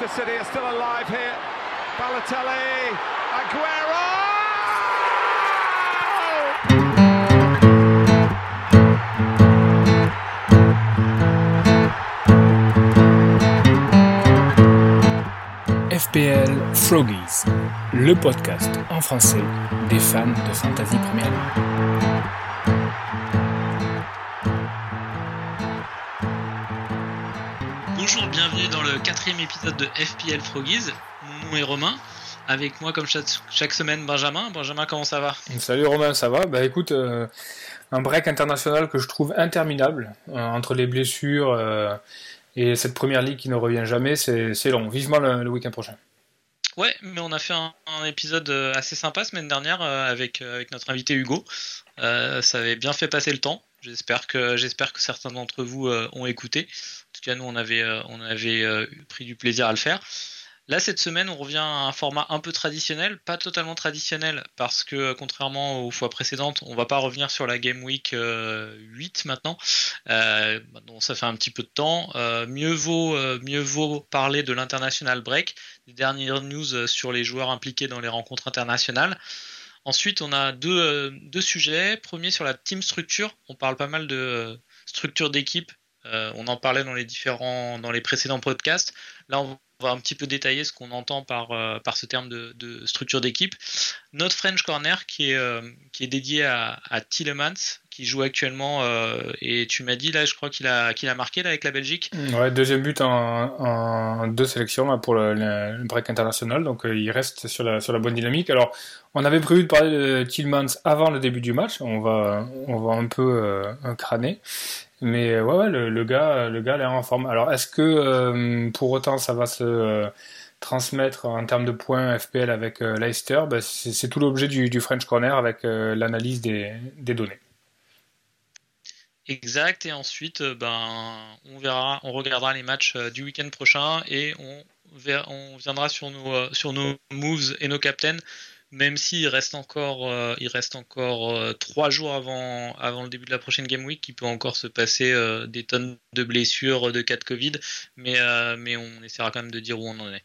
Manchester City are still alive here. Balotelli, Aguero! FPL Froggies, le podcast en français des fans de Fantasy Premier League. Dans le quatrième épisode de FPL Froggies. Mon nom est Romain. Avec moi, comme chaque, semaine, Benjamin. Benjamin, comment ça va? Salut Romain, ça va? Bah écoute, euh, un break international que je trouve interminable euh, entre les blessures euh, et cette première ligue qui ne revient jamais, c'est long. Vivement le, le week-end prochain. Ouais, mais on a fait un, un épisode assez sympa semaine dernière avec, avec notre invité Hugo. Ça avait bien fait passer le temps. J'espère que, certains d'entre vous ont écouté. Tout nous, on avait, euh, euh, pris du plaisir à le faire. Là, cette semaine, on revient à un format un peu traditionnel, pas totalement traditionnel, parce que contrairement aux fois précédentes, on va pas revenir sur la Game Week euh, 8 maintenant. Euh, bon, ça fait un petit peu de temps. Mieux, vaut, mieux vaut parler de l'international break, des dernières news sur les joueurs impliqués dans les rencontres internationales. Ensuite, on a deux, sujets. Premier sur la team structure. On parle pas mal de structure d'équipe. Euh, on en parlait dans les différents, dans les précédents podcasts. Là, on va un petit peu détailler ce qu'on entend par, euh, par ce terme de, structure d'équipe. Notre French Corner qui est, euh, qui est dédié à, à Tillemans, qui joue actuellement, et tu m'as dit là, je crois qu'il a, a marqué là, avec la Belgique. Ouais, deuxième but en, deux sélections pour le, break international, donc il reste sur la, sur la bonne dynamique. Alors, on avait prévu de parler de Tillmans avant le début du match, on va, on va un peu crâner. Mais euh, ouais, ouais le, gars, le gars, est en forme. Alors, est-ce que euh, pour autant ça va se euh, transmettre en termes de points FPL avec euh, Leicester? Ben, C'est tout l'objet du, French Corner avec l'analyse des, données. Exact, et ensuite, ben, on verra, on regardera les matchs du week-end prochain et on, viendra sur nos, sur nos moves et nos captains, même s'il reste encore, euh, il reste encore euh, trois jours avant, avant le début de la prochaine Game Week, il peut encore se passer euh, des tonnes de blessures, de cas de Covid, mais, mais on essaiera quand même de dire où on en est.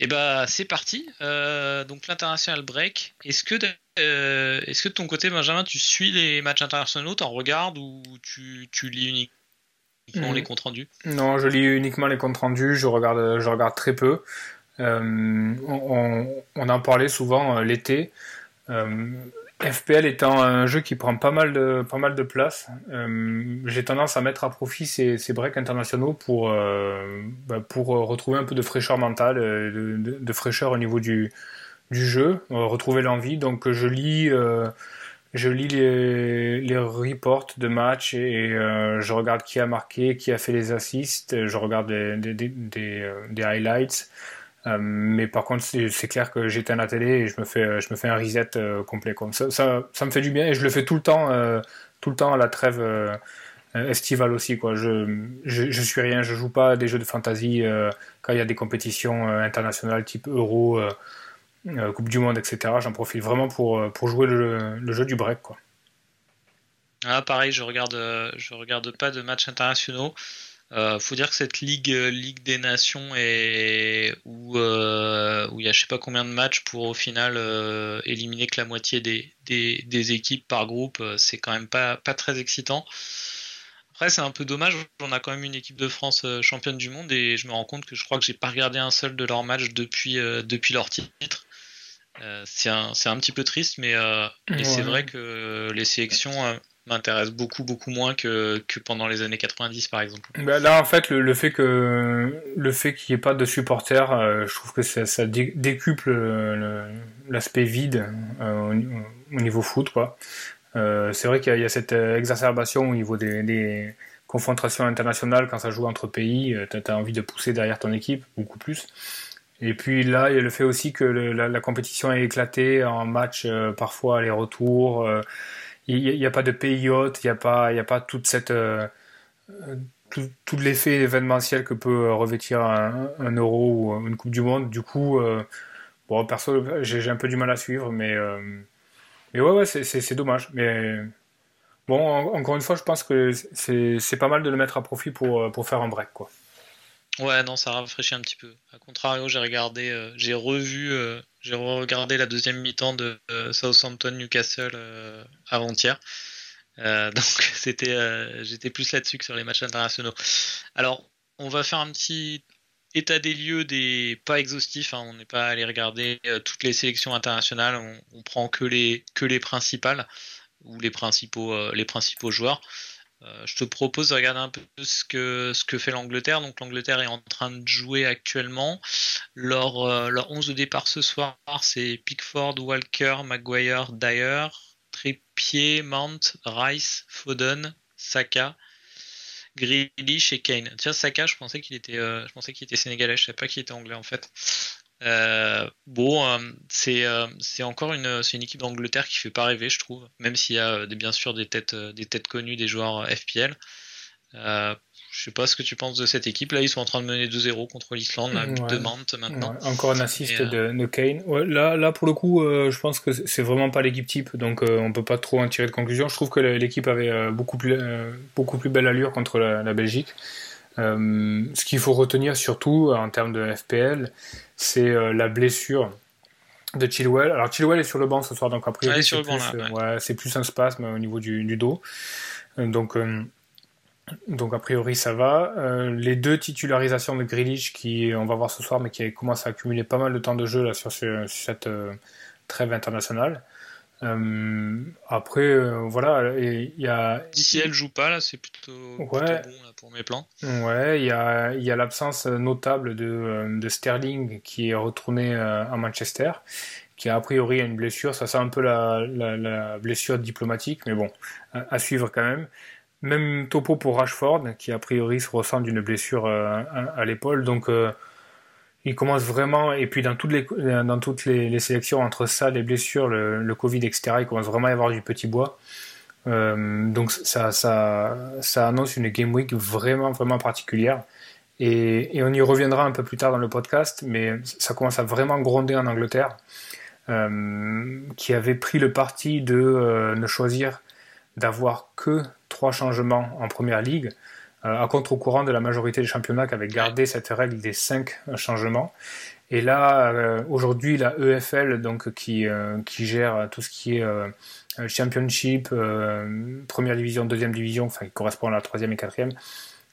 Et bah c'est parti. Donc l'international break. Est-ce que de, est-ce que de ton côté Benjamin tu suis les matchs internationaux, t'en regardes ou tu, tu lis uniquement Mhm. les comptes rendus? Non, je lis uniquement les comptes rendus, je regarde, je regarde très peu. Euh, on, on en parlait souvent euh, l'été. Euh, FPL étant un jeu qui prend pas mal de, pas mal de place, euh, j'ai tendance à mettre à profit ces, ces breaks internationaux pour, euh, bah, pour retrouver un peu de fraîcheur mentale, de, de- de fraîcheur au niveau du, du jeu, retrouver l'envie. Donc je lis, je lis les, les reports de match et, je regarde qui a marqué, qui a fait les assists, je regarde des, des, des, des highlights. Euh, mais par contre, c'est clair que j'éteins la télé et je me fais, je me fais un reset euh, complet. Ça, ça, me fait du bien et je le fais tout le temps, euh, tout le temps à la trêve estivale aussi. Je, je, suis rien, je joue pas à des jeux de fantasy quand il y a des compétitions internationales type Euro, Coupe du Monde, etc. J'en profite vraiment pour, pour jouer le, jeu du break. Ah pareil, je regarde, je regarde pas de matchs internationaux. Euh, faut dire que cette ligue, euh, ligue des nations est où euh, où il y a je sais pas combien de matchs pour au final euh, éliminer que la moitié des, des, des équipes par groupe, c'est quand même pas pas très excitant. Après, c'est un peu dommage. On a quand même une équipe de France championne du monde et je me rends compte que je crois que j'ai pas regardé un seul de leurs matchs depuis, depuis leur titre. C'est un, c'est un petit peu triste, mais Ouais. c'est vrai que les sélections euh, m'intéressent beaucoup, beaucoup moins que, que pendant les années 90, par exemple. Ben là, en fait, le, le fait que le fait qu'il n'y ait pas de supporters, euh, je trouve que ça, ça dé- décuple le- le- l'aspect vide euh, au, au niveau foot, quoi. Euh, c'est vrai qu'il y, a- cette euh, exacerbation au niveau des, confrontations internationales quand ça joue entre pays. euh, T'as as envie de pousser derrière ton équipe beaucoup plus. Et puis là, il y a le fait aussi que la, la compétition est éclatée en match euh, parfois aller-retour. euh, il n'y a, pas de pays hôte, il n'y a pas, il y a pas toute cette euh, tout, tout l'effet événementiel que peut revêtir un, euro ou une Coupe du Monde. Du coup, euh, bon, perso, j'ai un peu du mal à suivre, mais, euh, mais ouais, ouais, c'est- dommage. Mais bon, en- encore une fois, je pense que c'est c'est pas mal de le mettre à profit pour, pour faire un break, quoi. Ouais, non, ça rafraîchit un petit peu. A contrario, j'ai regardé, j'ai revu, j'ai regardé la deuxième mi-temps de Southampton Newcastle avant-hier. donc c'était, j'étais plus là-dessus que sur les matchs internationaux. Alors, on va faire un petit état des lieux des pas exhaustifs. Hein. on n'est pas allé regarder euh, toutes les sélections internationales. On, prend que les que les principales ou les principaux euh, les principaux joueurs. Euh, je te propose de regarder un peu ce que fait l'Angleterre. Donc l'Angleterre est en train de jouer actuellement. Leur leur 11 de départ ce soir, c'est Pickford, Walker, Maguire, Dyer, Trippier, Mount, Rice, Foden, Saka. Grealish et Kane. Tiens, Saka, je pensais qu'il était, euh, je pensais était sénégalais, je savais pas qu'il était anglais en fait. Euh, bon, euh, c'est encore une, une équipe d'Angleterre qui fait pas rêver, je trouve, même s'il y a des, bien sûr des têtes, des têtes connues des joueurs FPL. Je sais pas ce que tu penses de cette équipe. Là, ils sont en train de mener 2-0 contre l'Islande, de Mante maintenant. Encore un assist de, de, Kane. là, là, pour le coup, euh, je pense que c'est vraiment pas l'équipe type, donc euh, on peut pas trop en tirer de conclusion. Je trouve que l'équipe avait euh, beaucoup, plus, beaucoup plus belle allure contre la, Belgique. Ce qu'il faut retenir surtout en termes de FPL, c'est la blessure de Chilwell. Alors Chilwell est sur le banc ce soir, donc après, c'est plus, plus, un spasme au niveau du, du dos. Donc donc a priori ça va. Euh, les deux titularisations de Grealish qui on va voir ce soir mais qui commencent à accumuler pas mal de temps de jeu là sur, cette euh, trêve internationale. Euh, après voilà il y a d'ici elle joue pas là c'est plutôt, bon là, pour mes plans. Ouais il y a y a l'absence notable de, de, Sterling qui est retourné à Manchester qui a a priori a une blessure ça c'est un peu la, la, blessure diplomatique mais bon à suivre quand même. Même topo pour Rashford, qui a priori se ressent d'une blessure euh, à, l'épaule. Donc, euh, il commence vraiment, et puis dans toutes les, dans toutes les, sélections, entre ça, les blessures, le, Covid, etc., il commence vraiment à y avoir du petit bois. Euh, donc, ça, ça, ça annonce une Game Week vraiment, vraiment particulière. Et, on y reviendra un peu plus tard dans le podcast, mais ça commence à vraiment gronder en Angleterre, qui avait pris le parti de ne choisir d'avoir que trois changements en première ligue, euh, à contre-courant de la majorité des championnats qui avaient gardé cette règle des cinq changements. Et là, euh, aujourd'hui, la EFL, donc qui, euh, qui gère tout ce qui est Championship, première division, deuxième division, enfin qui correspond à la troisième et quatrième,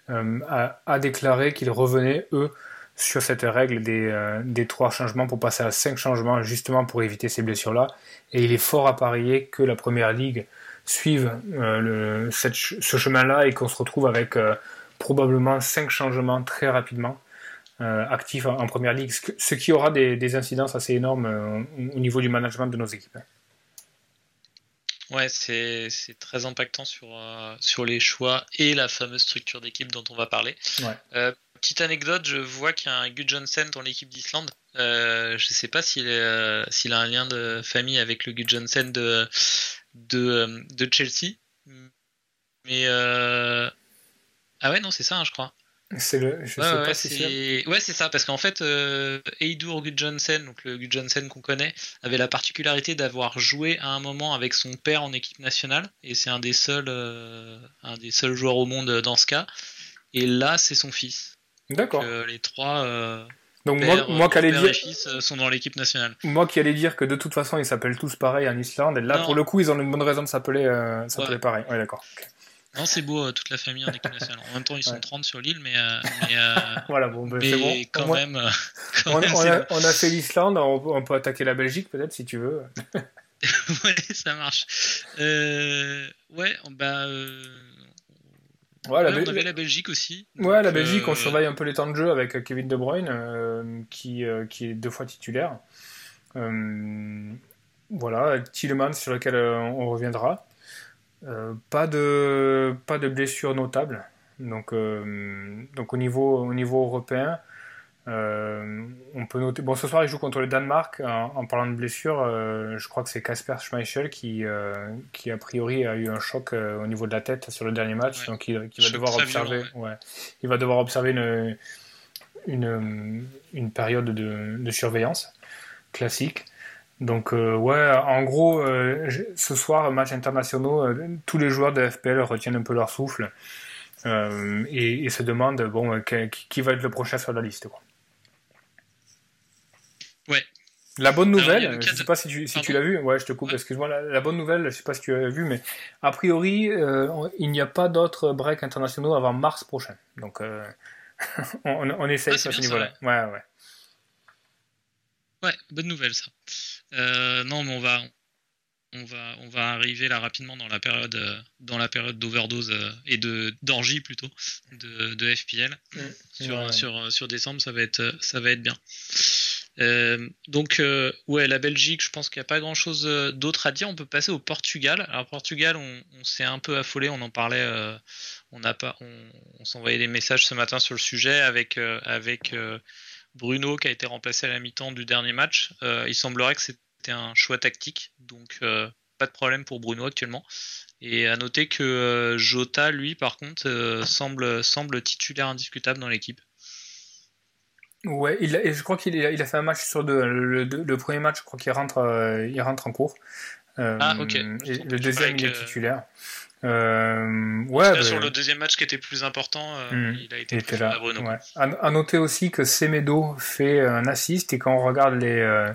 a, a, déclaré qu'ils revenaient eux sur cette règle des, des trois changements pour passer à cinq changements, justement pour éviter ces blessures-là. Et il est fort à parier que la première ligue suivent euh, ce chemin-là et qu'on se retrouve avec euh, probablement cinq changements très rapidement euh, actifs en, première ligue, ce, qui aura des, incidences assez énormes au niveau du management de nos équipes. Ouais, c'est très impactant sur, sur les choix et la fameuse structure d'équipe dont on va parler. petite anecdote, je vois qu'il y a un Gu Johnson dans l'équipe d'Islande. je ne sais pas s'il a un lien de famille avec le Gu Johnson de, de, euh, de Chelsea. Mais euh... ah ouais non c'est ça hein, je crois. C'est le, je sais pas si c'est. Ouais, c'est ça, parce qu'en fait, euh, Eidur Gudjonsen, donc le Gudjonsen qu'on connaît, avait la particularité d'avoir joué à un moment avec son père en équipe nationale, et c'est un des seuls, euh, un des seuls joueurs au monde dans ce cas. Et là, c'est son fils. D'accord. Euh, les trois, donc moi, moi qui allais dire, euh, sont dans l'équipe nationale. Moi qui allais dire que de toute façon ils s'appellent tous pareil en Islande, et là pour le coup ils ont une bonne raison de s'appeler euh, pareil. Ouais d'accord. Non c'est beau euh, toute la famille en équipe nationale. En même temps ils sont 30 sur l'île, mais, euh, mais voilà bon, c'est bon. Quand même. on, a, on, a, fait l'Islande, on, peut attaquer la Belgique peut-être si tu veux. ouais ça marche. ouais bah Ouais, la, on avait la Belgique aussi. Ouais, la Belgique, on euh, surveille un peu les temps de jeu avec euh, Kevin De Bruyne, euh, qui, qui est deux fois titulaire. voilà, Tillemans sur lequel on reviendra. pas de pas de blessures notables. Donc, donc au niveau au niveau européen, euh, on peut noter. Bon, ce soir, il joue contre le Danemark. En, parlant de blessure, euh, je crois que c'est Casper Schmeichel qui, euh, qui, a priori, a eu un choc au niveau de la tête sur le dernier match. Donc, il, va devoir observer. ouais. Il va devoir observer une, une, une période de, de, surveillance classique. Donc, ouais, en gros, ce soir, match internationaux, tous les joueurs de FPL retiennent un peu leur souffle. et, se demande bon, qui, va être le prochain sur la liste. Quoi. Ouais. La bonne nouvelle, je ne sais pas si tu, si tu l'as vu, ouais, je te coupe, excuse-moi. La, bonne nouvelle, je ne sais pas si tu as vu, mais a priori, il n'y a pas d'autres breaks internationaux avant mars prochain. Donc, on, on, essaye ah, à ce niveau-là. Ouais, ouais. Ouais, bonne nouvelle ça. Euh, non, mais on va, on va, on va arriver là rapidement dans la période, euh, dans la période d'overdose euh, et de d'orgie plutôt de, de FPL. Mm. Sur, sur, sur décembre, ça va être, ça va être bien. Donc ouais, la Belgique, je pense qu'il n'y a pas grand chose d'autre à dire. On peut passer au Portugal. Alors Portugal, on, s'est un peu affolé. On en parlait. on pas, on, on s'envoyait des messages ce matin sur le sujet avec avec Bruno qui a été remplacé à la mi-temps du dernier match. Euh, il semblerait que c'était un choix tactique, donc euh, pas de problème pour Bruno actuellement. Et à noter que euh, Jota, lui, par contre, semble, semble titulaire indiscutable dans l'équipe. Ouais, il et je crois qu'il a, il a fait un match sur deux. Le, premier match, je crois qu'il rentre, il rentre en cours. ah, ok. le deuxième, il est titulaire. Euh, ouais, sur le deuxième match qui était plus important, euh, hmm. il a été il là. À, à, noter aussi que Semedo fait un assist et quand on regarde les, euh,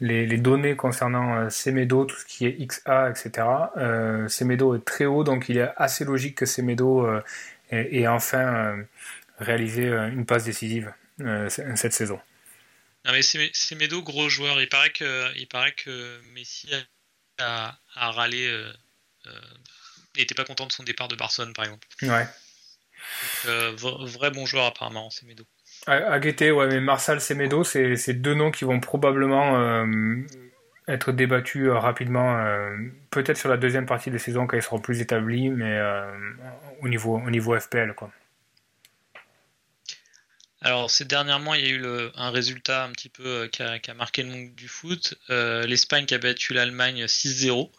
les, les, données concernant euh, Semedo, tout ce qui est XA, etc., euh, Semedo est très haut, donc il est assez logique que Semedo ait, ait, enfin réalisé une passe décisive cette saison. Non mais Semedo, gros joueur, il paraît que, il paraît que Messi a, a râlé n'était pas content de son départ de Barcelone, par exemple. Ouais. Euh, vrai bon joueur, apparemment, Semedo. À, guetter, ouais, mais Marsal, Semedo, c'est deux noms qui vont probablement euh, être débattus euh, rapidement, peut-être sur la deuxième partie de saison quand ils seront plus établis, mais au, niveau, au niveau FPL, quoi. Alors, c'est dernièrement, il y a eu un résultat un petit peu qui a, qui, a, marqué le monde du foot. L'Espagne qui a battu l'Allemagne 6-0.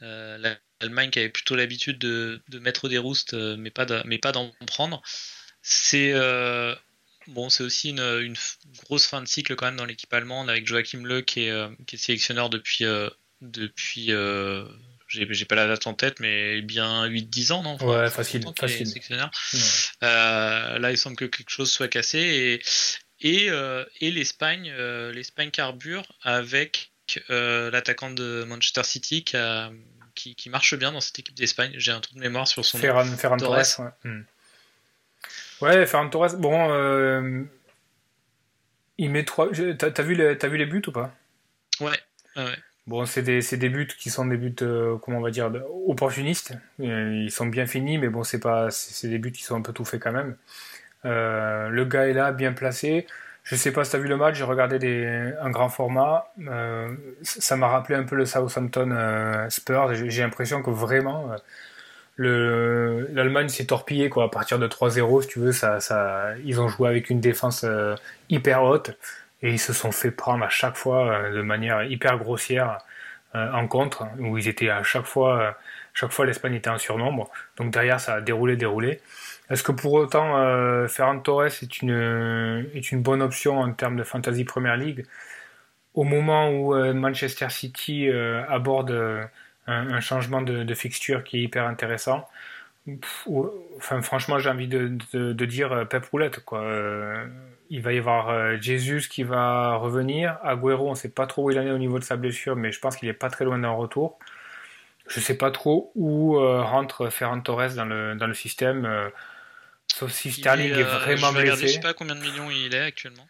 la Allemagne qui avait plutôt l'habitude de, mettre des roustes, euh, mais pas d'en prendre. C'est euh, bon, aussi une, grosse fin de cycle quand même dans l'équipe allemande avec Joachim Le qui est, euh, qui est sélectionneur depuis depuis j'ai pas la date en tête, mais bien 8-10 ans, non Ouais, facile. facile. là, il semble que quelque chose soit cassé et, et, et l'Espagne, l'Espagne carbure avec l'attaquant de Manchester City qui a, qui, marche bien dans cette équipe d'Espagne. J'ai un trou de mémoire sur son Ferran, Ferran Torres. ouais. Hmm. ouais. Ferran Torres, bon, euh, il met trois. T'as vu, les, as vu les buts ou pas? Ouais, ouais. Bon, c'est des, des, buts qui sont des buts, euh, comment on va dire, opportunistes. Euh, ils sont bien finis, mais bon, c'est pas, c'est des buts qui sont un peu tout faits quand même. le gars est là, bien placé. Je sais pas si tu as vu le match, j'ai regardé des, un grand format. Euh, ça m'a rappelé un peu le Southampton euh, Spurs. J'ai l'impression que vraiment euh, l'Allemagne s'est torpillée quoi. À partir de 3-0, si tu veux, ça, ça, ils ont joué avec une défense euh, hyper haute et ils se sont fait prendre à chaque fois euh, de manière hyper grossière en contre, où ils étaient à chaque fois, chaque fois l'Espagne était en surnombre. Donc derrière, ça a déroulé, déroulé. Est-ce que pour autant euh, Ferran Torres est une, est une bonne option en termes de Fantasy Premier League Au moment où euh, Manchester City euh, aborde euh, un, changement de, de, fixture qui est hyper intéressant, enfin, franchement, j'ai envie de, de, de, dire Pep Roulette. Quoi. Il va y avoir Jesus qui va revenir. Agüero, on ne sait pas trop où il en est au niveau de sa blessure, mais je pense qu'il n'est pas très loin d'un retour. Je ne sais pas trop où rentre Ferran Torres dans le, dans le système. Sauf si Sterling est, euh, vraiment je blessé. je sais pas combien de millions il est actuellement.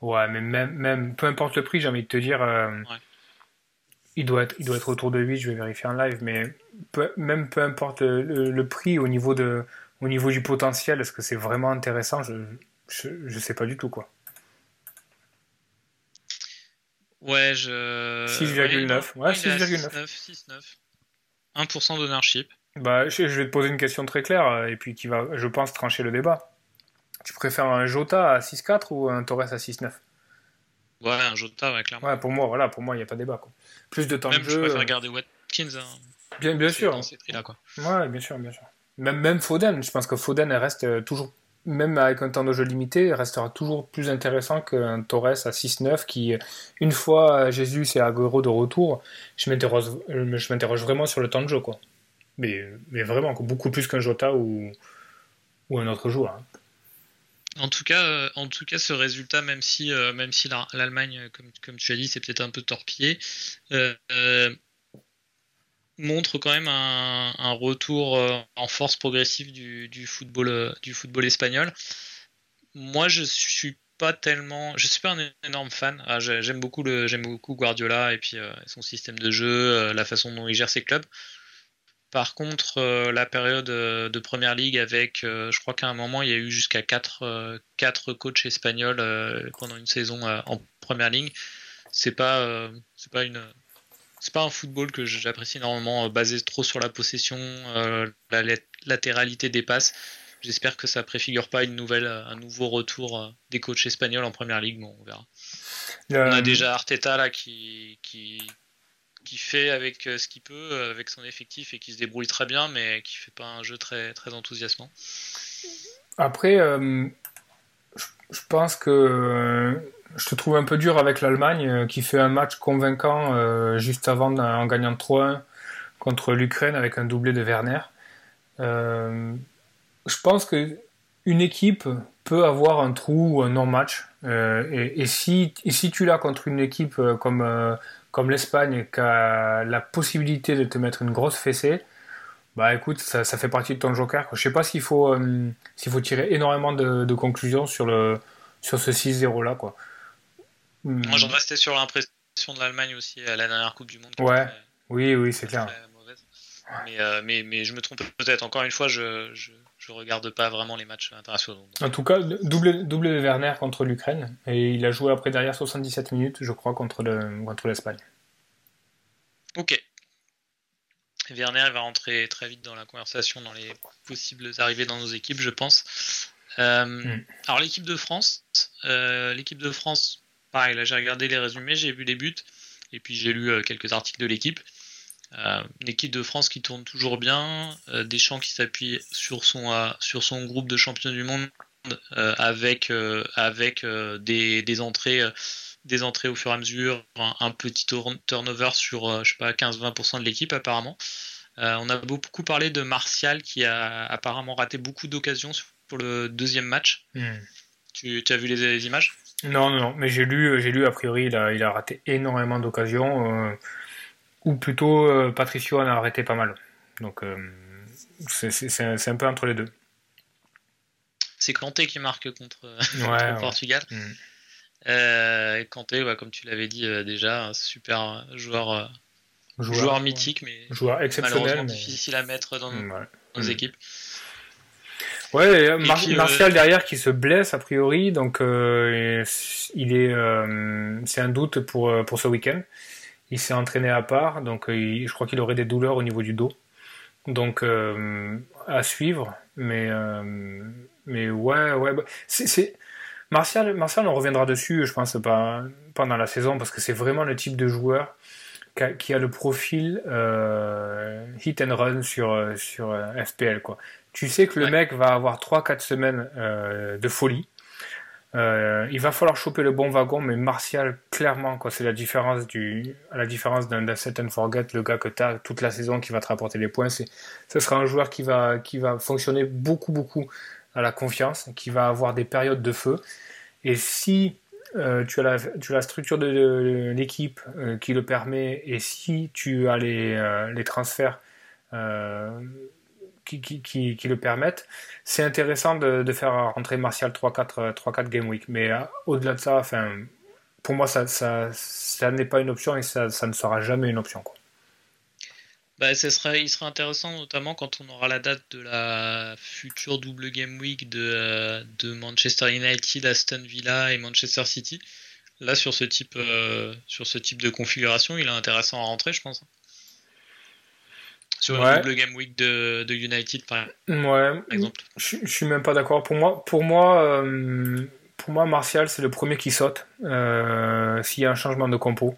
Ouais, mais même, même peu importe le prix, j'ai envie de te dire, euh, il, doit être, il doit être autour de 8, je vais vérifier en live, mais même peu importe le, prix au niveau, de, au niveau du potentiel, est-ce que c'est vraiment intéressant? Je, je, sais pas du tout quoi. Ouais, je. 6,9. Ouais, 6,9. 6,9. 1% d'ownership. Bah, je, vais te poser une question très claire euh, et puis qui va, je pense, trancher le débat. Tu préfères un Jota à 6-4 ou un Torres à 6-9 Ouais, un Jota, ouais, clairement. Ouais, pour moi, voilà, pour moi, il n'y a pas de débat. Quoi. Plus de temps de jeu. Je préfère euh, garder Watkins. Hein, bien, bien sûr. Là, quoi. Ouais, bien sûr, bien sûr. Même, même Foden, je pense que Foden reste euh, toujours, même avec un temps de jeu limité, restera toujours plus intéressant qu'un Torres à 6-9 qui, une fois Jésus et Agüero de retour, je m'interroge vraiment sur le temps de jeu, quoi mais, mais vraiment beaucoup plus qu'un Jota ou, un autre joueur. Hein. En tout cas, en tout cas, ce résultat, même si, même si l'Allemagne, comme, comme, tu as dit, c'est peut-être un peu torpillé, montre quand même un, retour en force progressive du, football, du football espagnol. Moi, je suis pas tellement. Je suis pas un énorme fan. Ah, j'aime beaucoup le, j'aime beaucoup Guardiola et puis euh, son système de jeu, euh, la façon dont il gère ses clubs. Par contre, euh, la période de première ligue avec, je crois qu'à un moment il y a eu jusqu'à 4 quatre, coachs espagnols pendant une saison en première ligue. C'est pas, c'est pas une, c'est pas un football que j'apprécie énormément, basé trop sur la possession, la latéralité des passes. J'espère que ça préfigure pas une nouvelle, un nouveau retour euh, des coachs espagnols en première ligue. Bon, on verra. On a déjà Arteta là qui, qui, qui fait avec euh, ce qu'il peut, euh, avec son effectif et qui se débrouille très bien, mais qui fait pas un jeu très, très enthousiasmant. Après, je pense que je te trouve un peu dur avec l'Allemagne qui fait un match convaincant juste avant en gagnant 3-1 contre l'Ukraine avec un doublé de Werner je pense que une équipe peut avoir un trou ou un non-match. Euh, et, si, tu l'as contre une équipe euh, comme, euh, l'Espagne qui a la possibilité de te mettre une grosse fessée, bah écoute, ça, fait partie de ton joker. Je sais pas s'il faut, faut tirer énormément de, conclusions sur, sur ce 6-0 là. Quoi. Moi j'en restais sur l'impression de l'Allemagne aussi à la dernière Coupe du Monde. Ouais, oui, oui, c'est clair. Mais, mais, mais, je me trompe peut-être. Encore une fois, je, je regarde pas vraiment les matchs internationaux. En tout cas, double, double de Werner contre l'Ukraine. Et il a joué après derrière 77 minutes, je crois, contre, le, contre l'Espagne. Ok. Werner va rentrer très vite dans la conversation, dans les possibles arrivées dans nos équipes, je pense. Euh, hmm. Alors l'équipe de France, euh, l'équipe de France, pareil, là j'ai regardé les résumés, j'ai vu les buts, et puis j'ai lu euh, quelques articles de l'équipe. Euh, une équipe de France qui tourne toujours bien, euh, Deschamps qui s'appuie sur son, euh, sur son groupe de champions du monde avec, avec des, des, entrées, des entrées au fur et à mesure, un, petit turnover sur je sais pas 15-20% de l'équipe apparemment. on a beaucoup parlé de Martial qui a apparemment raté beaucoup d'occasions pour le deuxième match. Hmm. Tu, as vu les, images? Non, non, non, mais j'ai lu, j'ai lu a priori il a, il a raté énormément d'occasions ou plutôt euh, Patricio en a arrêté pas mal. Donc euh, c'est un peu entre les deux. C'est Kanté qui marque contre, le Portugal. Mm. Kanté, comme tu l'avais dit déjà, un super joueur, joueur, mythique, mais joueur exceptionnel, difficile à mettre dans nos, mm. équipes. Ouais, Martial derrière qui se blesse a priori, donc il est, c'est un doute pour pour ce week-end. Il s'est entraîné à part, donc euh, je crois qu'il aurait des douleurs au niveau du dos. Donc euh, à suivre, mais euh, mais ouais ouais bah, c'est Martial Martial on reviendra dessus, je pense pas pendant la saison parce que c'est vraiment le type de joueur qui a, le profil hit and run sur sur FPL quoi. Tu sais que le mec va avoir 3-4 semaines de folie euh, il va falloir choper le bon wagon, mais Martial, clairement, c'est la différence du, à la différence d'un set and forget, le gars que tu as toute la saison qui va te rapporter les points, c'est, ce sera un joueur qui va, qui va fonctionner beaucoup, beaucoup à la confiance, qui va avoir des périodes de feu. Et si euh, tu, as la, structure de, l'équipe euh, qui le permet, et si tu as les, les transferts qui, le permettent. C'est intéressant de, faire rentrer Martial 3-4 game week, mais euh, au-delà de ça, pour moi, ça, n'est pas une option et ça, ne sera jamais une option. Bah, ça serait, il sera intéressant notamment quand on aura la date de la future double game week de, euh, de Manchester United, Aston Villa et Manchester City. Là, sur ce type, euh, sur ce type de configuration, il est intéressant à rentrer, je pense sur le game week de, United par, ouais. exemple. Je, je suis même pas d'accord. Pour moi, pour moi, euh, pour moi, Martial c'est le premier qui saute euh, s'il y a un changement de compo.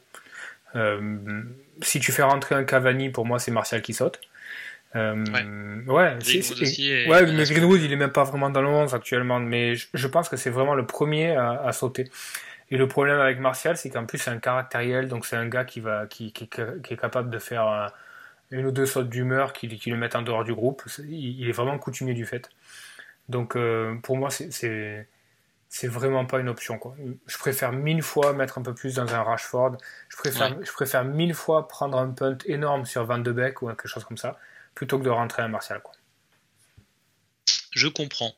Euh, si tu fais rentrer un Cavani, pour moi c'est Martial qui saute. ouais, ouais, mais Greenwood il est même pas vraiment dans le 11 actuellement, mais je, pense que c'est vraiment le premier à, sauter. Et le problème avec Martial, c'est qu'en plus c'est un caractériel, donc c'est un gars qui va, qui, qui, qui, est capable de faire une ou deux sautes d'humeur qui, qui, le mettent en dehors du groupe. Il, est vraiment coutumier du fait. Donc pour moi, c'est c'est vraiment pas une option. Quoi. Je préfère mille fois mettre un peu plus dans un Rashford. Je préfère, je préfère mille fois prendre un punt énorme sur Van de Beek ou quelque chose comme ça, plutôt que de rentrer un Martial. Quoi. Je comprends.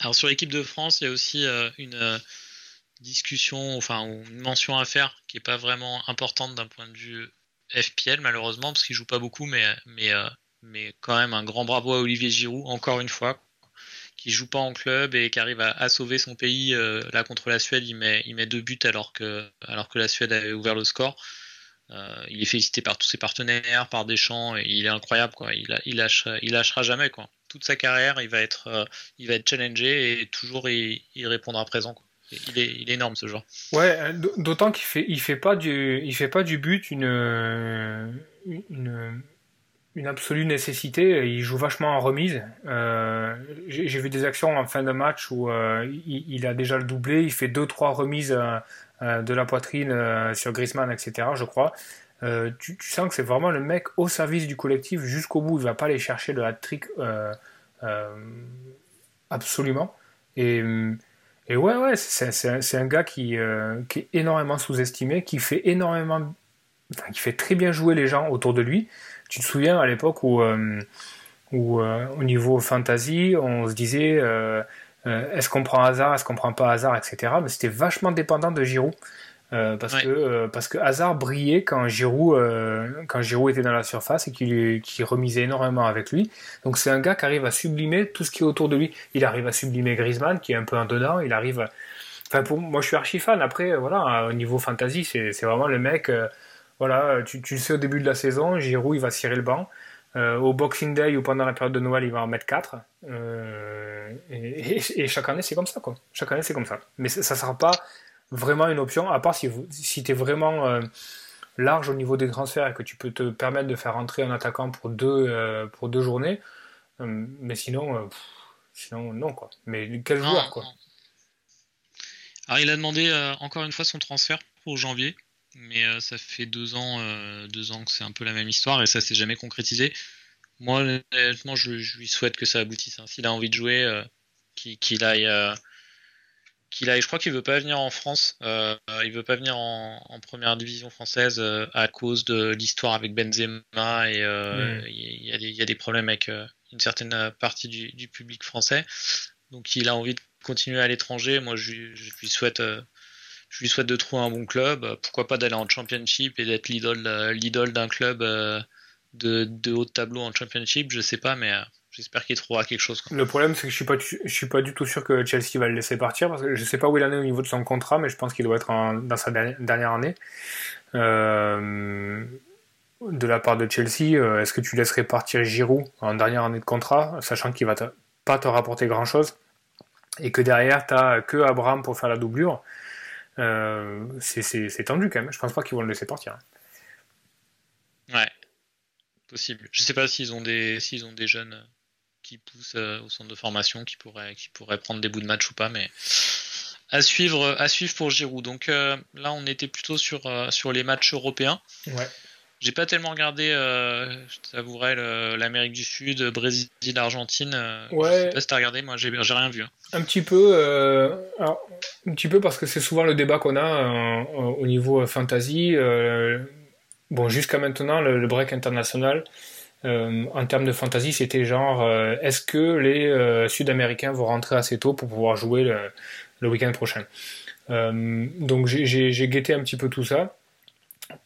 Alors sur l'équipe de France, il y a aussi euh, une euh, discussion, enfin une mention à faire qui n'est pas vraiment importante d'un point de vue FPL malheureusement, parce qu'il joue pas beaucoup, mais, mais, euh, mais quand même un grand bravo à Olivier Giroud, encore une fois, qui joue pas en club et qui arrive à, sauver son pays. Euh, là contre la Suède, il met, deux buts alors que, la Suède avait ouvert le score. Euh, il est félicité par tous ses partenaires, par Deschamps, il est incroyable quoi. Il, lâchera jamais quoi. Toute sa carrière, il va être, euh, challengé et toujours il, répondra présent. Il est, énorme ce joueur. Ouais, d'autant qu'il fait, il fait pas du, fait pas du but une une absolue nécessité. Il joue vachement en remise. Euh, j'ai vu des actions en fin de match où euh, il, a déjà le doublé. Il fait deux trois remises euh, de la poitrine sur Griezmann, etc. Je crois. Tu, sens que c'est vraiment le mec au service du collectif jusqu'au bout. Il va pas aller chercher le hat-trick absolument. Et, et ouais, ouais, c'est un, gars qui, qui est énormément sous-estimé, qui fait énormément, enfin, qui fait très bien jouer les gens autour de lui. Tu te souviens à l'époque où, euh, où euh, au niveau fantasy, on se disait euh, est-ce qu'on prend hasard, est-ce qu'on prend pas hasard, etc. Mais c'était vachement dépendant de Giroud. parce que parce que Hazard brillait quand Giroud quand Giroud était dans la surface et qu'il qui remisait énormément avec lui. Donc c'est un gars qui arrive à sublimer tout ce qui est autour de lui. Il arrive à sublimer Griezmann qui est un peu en dedans. Il arrive. Enfin pour moi je suis archi fan. Après voilà au niveau fantasy c'est vraiment le mec. Voilà, tu, tu, sais au début de la saison, Giroud il va cirer le banc. Euh, au Boxing Day ou pendant la période de Noël, il va en mettre 4. Euh, et, chaque année, c'est comme ça. Quoi. Chaque année, c'est comme ça. Mais ça ne sera pas vraiment une option, à part si, si tu es vraiment euh, large au niveau des transferts et que tu peux te permettre de faire rentrer un attaquant pour deux, pour deux journées. mais sinon, sinon, non. Quoi. Mais quel joueur quoi. Alors, il a demandé encore une fois son transfert pour janvier mais euh, ça fait deux ans, euh, deux ans que c'est un peu la même histoire et ça s'est jamais concrétisé. Moi, honnêtement, je, lui souhaite que ça aboutisse. Hein. S'il a envie de jouer, euh, qu'il aille, qu'il aille. Je crois qu'il veut pas venir en France. il veut pas venir en, première division française à cause de l'histoire avec Benzema et il y, a des problèmes avec une certaine partie du, public français. Donc, il a envie de continuer à l'étranger. Moi, je, lui souhaite je lui souhaite de trouver un bon club. Pourquoi pas d'aller en championship et d'être l'idole, euh, d'un club euh, de, haut de tableau en championship? Je sais pas, mais euh, j'espère qu'il trouvera quelque chose. Le problème, c'est que je suis pas, je suis pas du tout sûr que Chelsea va le laisser partir parce que je sais pas où il en est au niveau de son contrat, mais je pense qu'il doit être dans sa dernière année. de la part de Chelsea, est-ce que tu laisserais partir Giroud en dernière année de contrat, sachant qu'il va pas te rapporter grand chose et que derrière tu que Abraham pour faire la doublure? Euh, c'est tendu quand même. Je pense pas qu'ils vont le laisser partir. Hein. Ouais, possible. Je sais pas s'ils ont des s'ils ont des jeunes qui poussent euh, au centre de formation qui pourraient qui pourraient prendre des bouts de match ou pas, mais à suivre à suivre pour Giroud. Donc euh, là, on était plutôt sur sur les matchs européens. Ouais. J'ai pas tellement regardé, euh, je t'avouerai, l'Amérique du Sud, Brésil, Argentine. Euh, ouais. Je sais pas si t'as regardé, moi j'ai rien vu. Hein. Un petit peu, euh, un petit peu parce que c'est souvent le débat qu'on a euh, au niveau fantasy. bon, jusqu'à maintenant, le, break international, en termes de fantasy, c'était genre, est-ce que les Sud-Américains vont rentrer assez tôt pour pouvoir jouer le, le week-end prochain? Donc j'ai guetté un petit peu tout ça.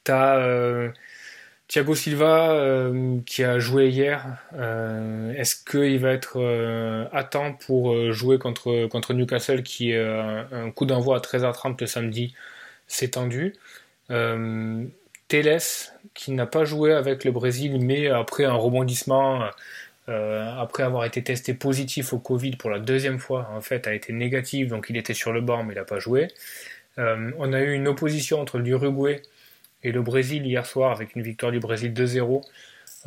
T'as Thiago Silva, euh, qui a joué hier, euh, est-ce qu'il va être euh, à temps pour jouer contre, Newcastle, qui est un coup d'envoi à 13h30 le samedi? C'est tendu. Teles, qui n'a pas joué avec le Brésil, mais après un rebondissement, après avoir été testé positif au Covid pour la deuxième fois, en fait, a été négatif, donc il était sur le banc, mais il n'a pas joué. on a eu une opposition entre l'Uruguay et le Brésil hier soir avec une victoire du Brésil 2-0.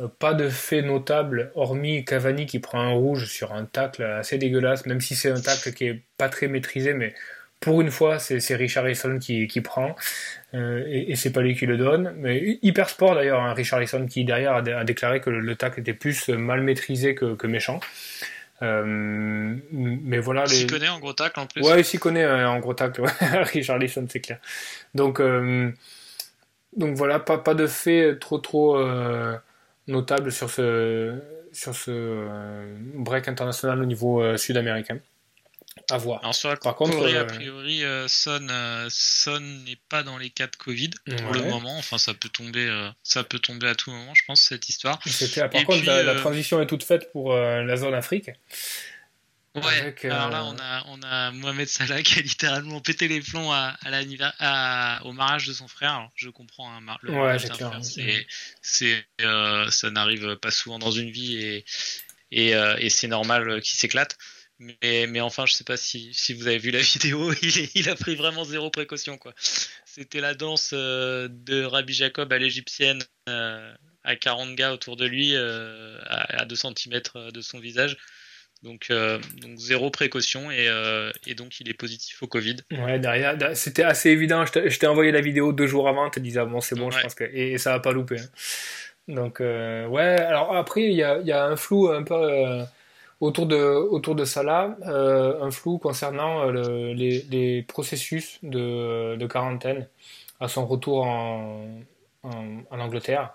Euh, pas de fait notable, hormis Cavani qui prend un rouge sur un tacle assez dégueulasse, même si c'est un tacle qui est pas très maîtrisé, mais pour une fois, c'est Richarlison qui, qui prend, euh, et, et c'est pas lui qui le donne. Mais hyper sport d'ailleurs, hein, Richarlison qui derrière a, déclaré que le, tacle était plus mal maîtrisé que, méchant. mais voilà. Il s'y connaît en gros tacle en plus. Ouais, il s'y connaît en gros tacle. Richard Lisson, c'est clair. Donc, donc voilà, pas, pas de fait trop trop notable sur ce, sur ce break international au niveau sud-américain. À voir. Alors sur la Par contre, a priori, euh, Son, euh, Son n'est pas dans les cas de Covid pour le moment. Enfin, ça peut tomber, euh, ça peut tomber à tout moment, je pense, cette histoire. Par contre, la, transition est toute faite pour la zone Afrique. Ouais. alors là, on a, on a Mohamed Salah qui a littéralement pété les plombs à, à, au mariage de son frère. Alors, je comprends hein, le ouais. C'est, ça n'arrive pas souvent dans une vie et, et, et c'est normal qu'il s'éclate. Mais, mais enfin, je sais pas si, si vous avez vu la vidéo, il, il, a pris vraiment zéro précaution. quoi. C'était la danse euh, de Rabbi Jacob à l'égyptienne, euh, à 40 gars autour de lui, euh, à, 2 cm de son visage. Donc, donc zéro précaution et, et, donc il est positif au Covid. Ouais, derrière, c'était assez évident. Je t'ai envoyé la vidéo deux jours avant, tu disais ah bon c'est bon, je pense que et, ça va pas louper. Hein. Donc ouais, alors après il y a, y a, un flou un peu autour de, autour de Salah, euh, un flou concernant euh, les, les, processus de, de, quarantaine à son retour en, en, Angleterre.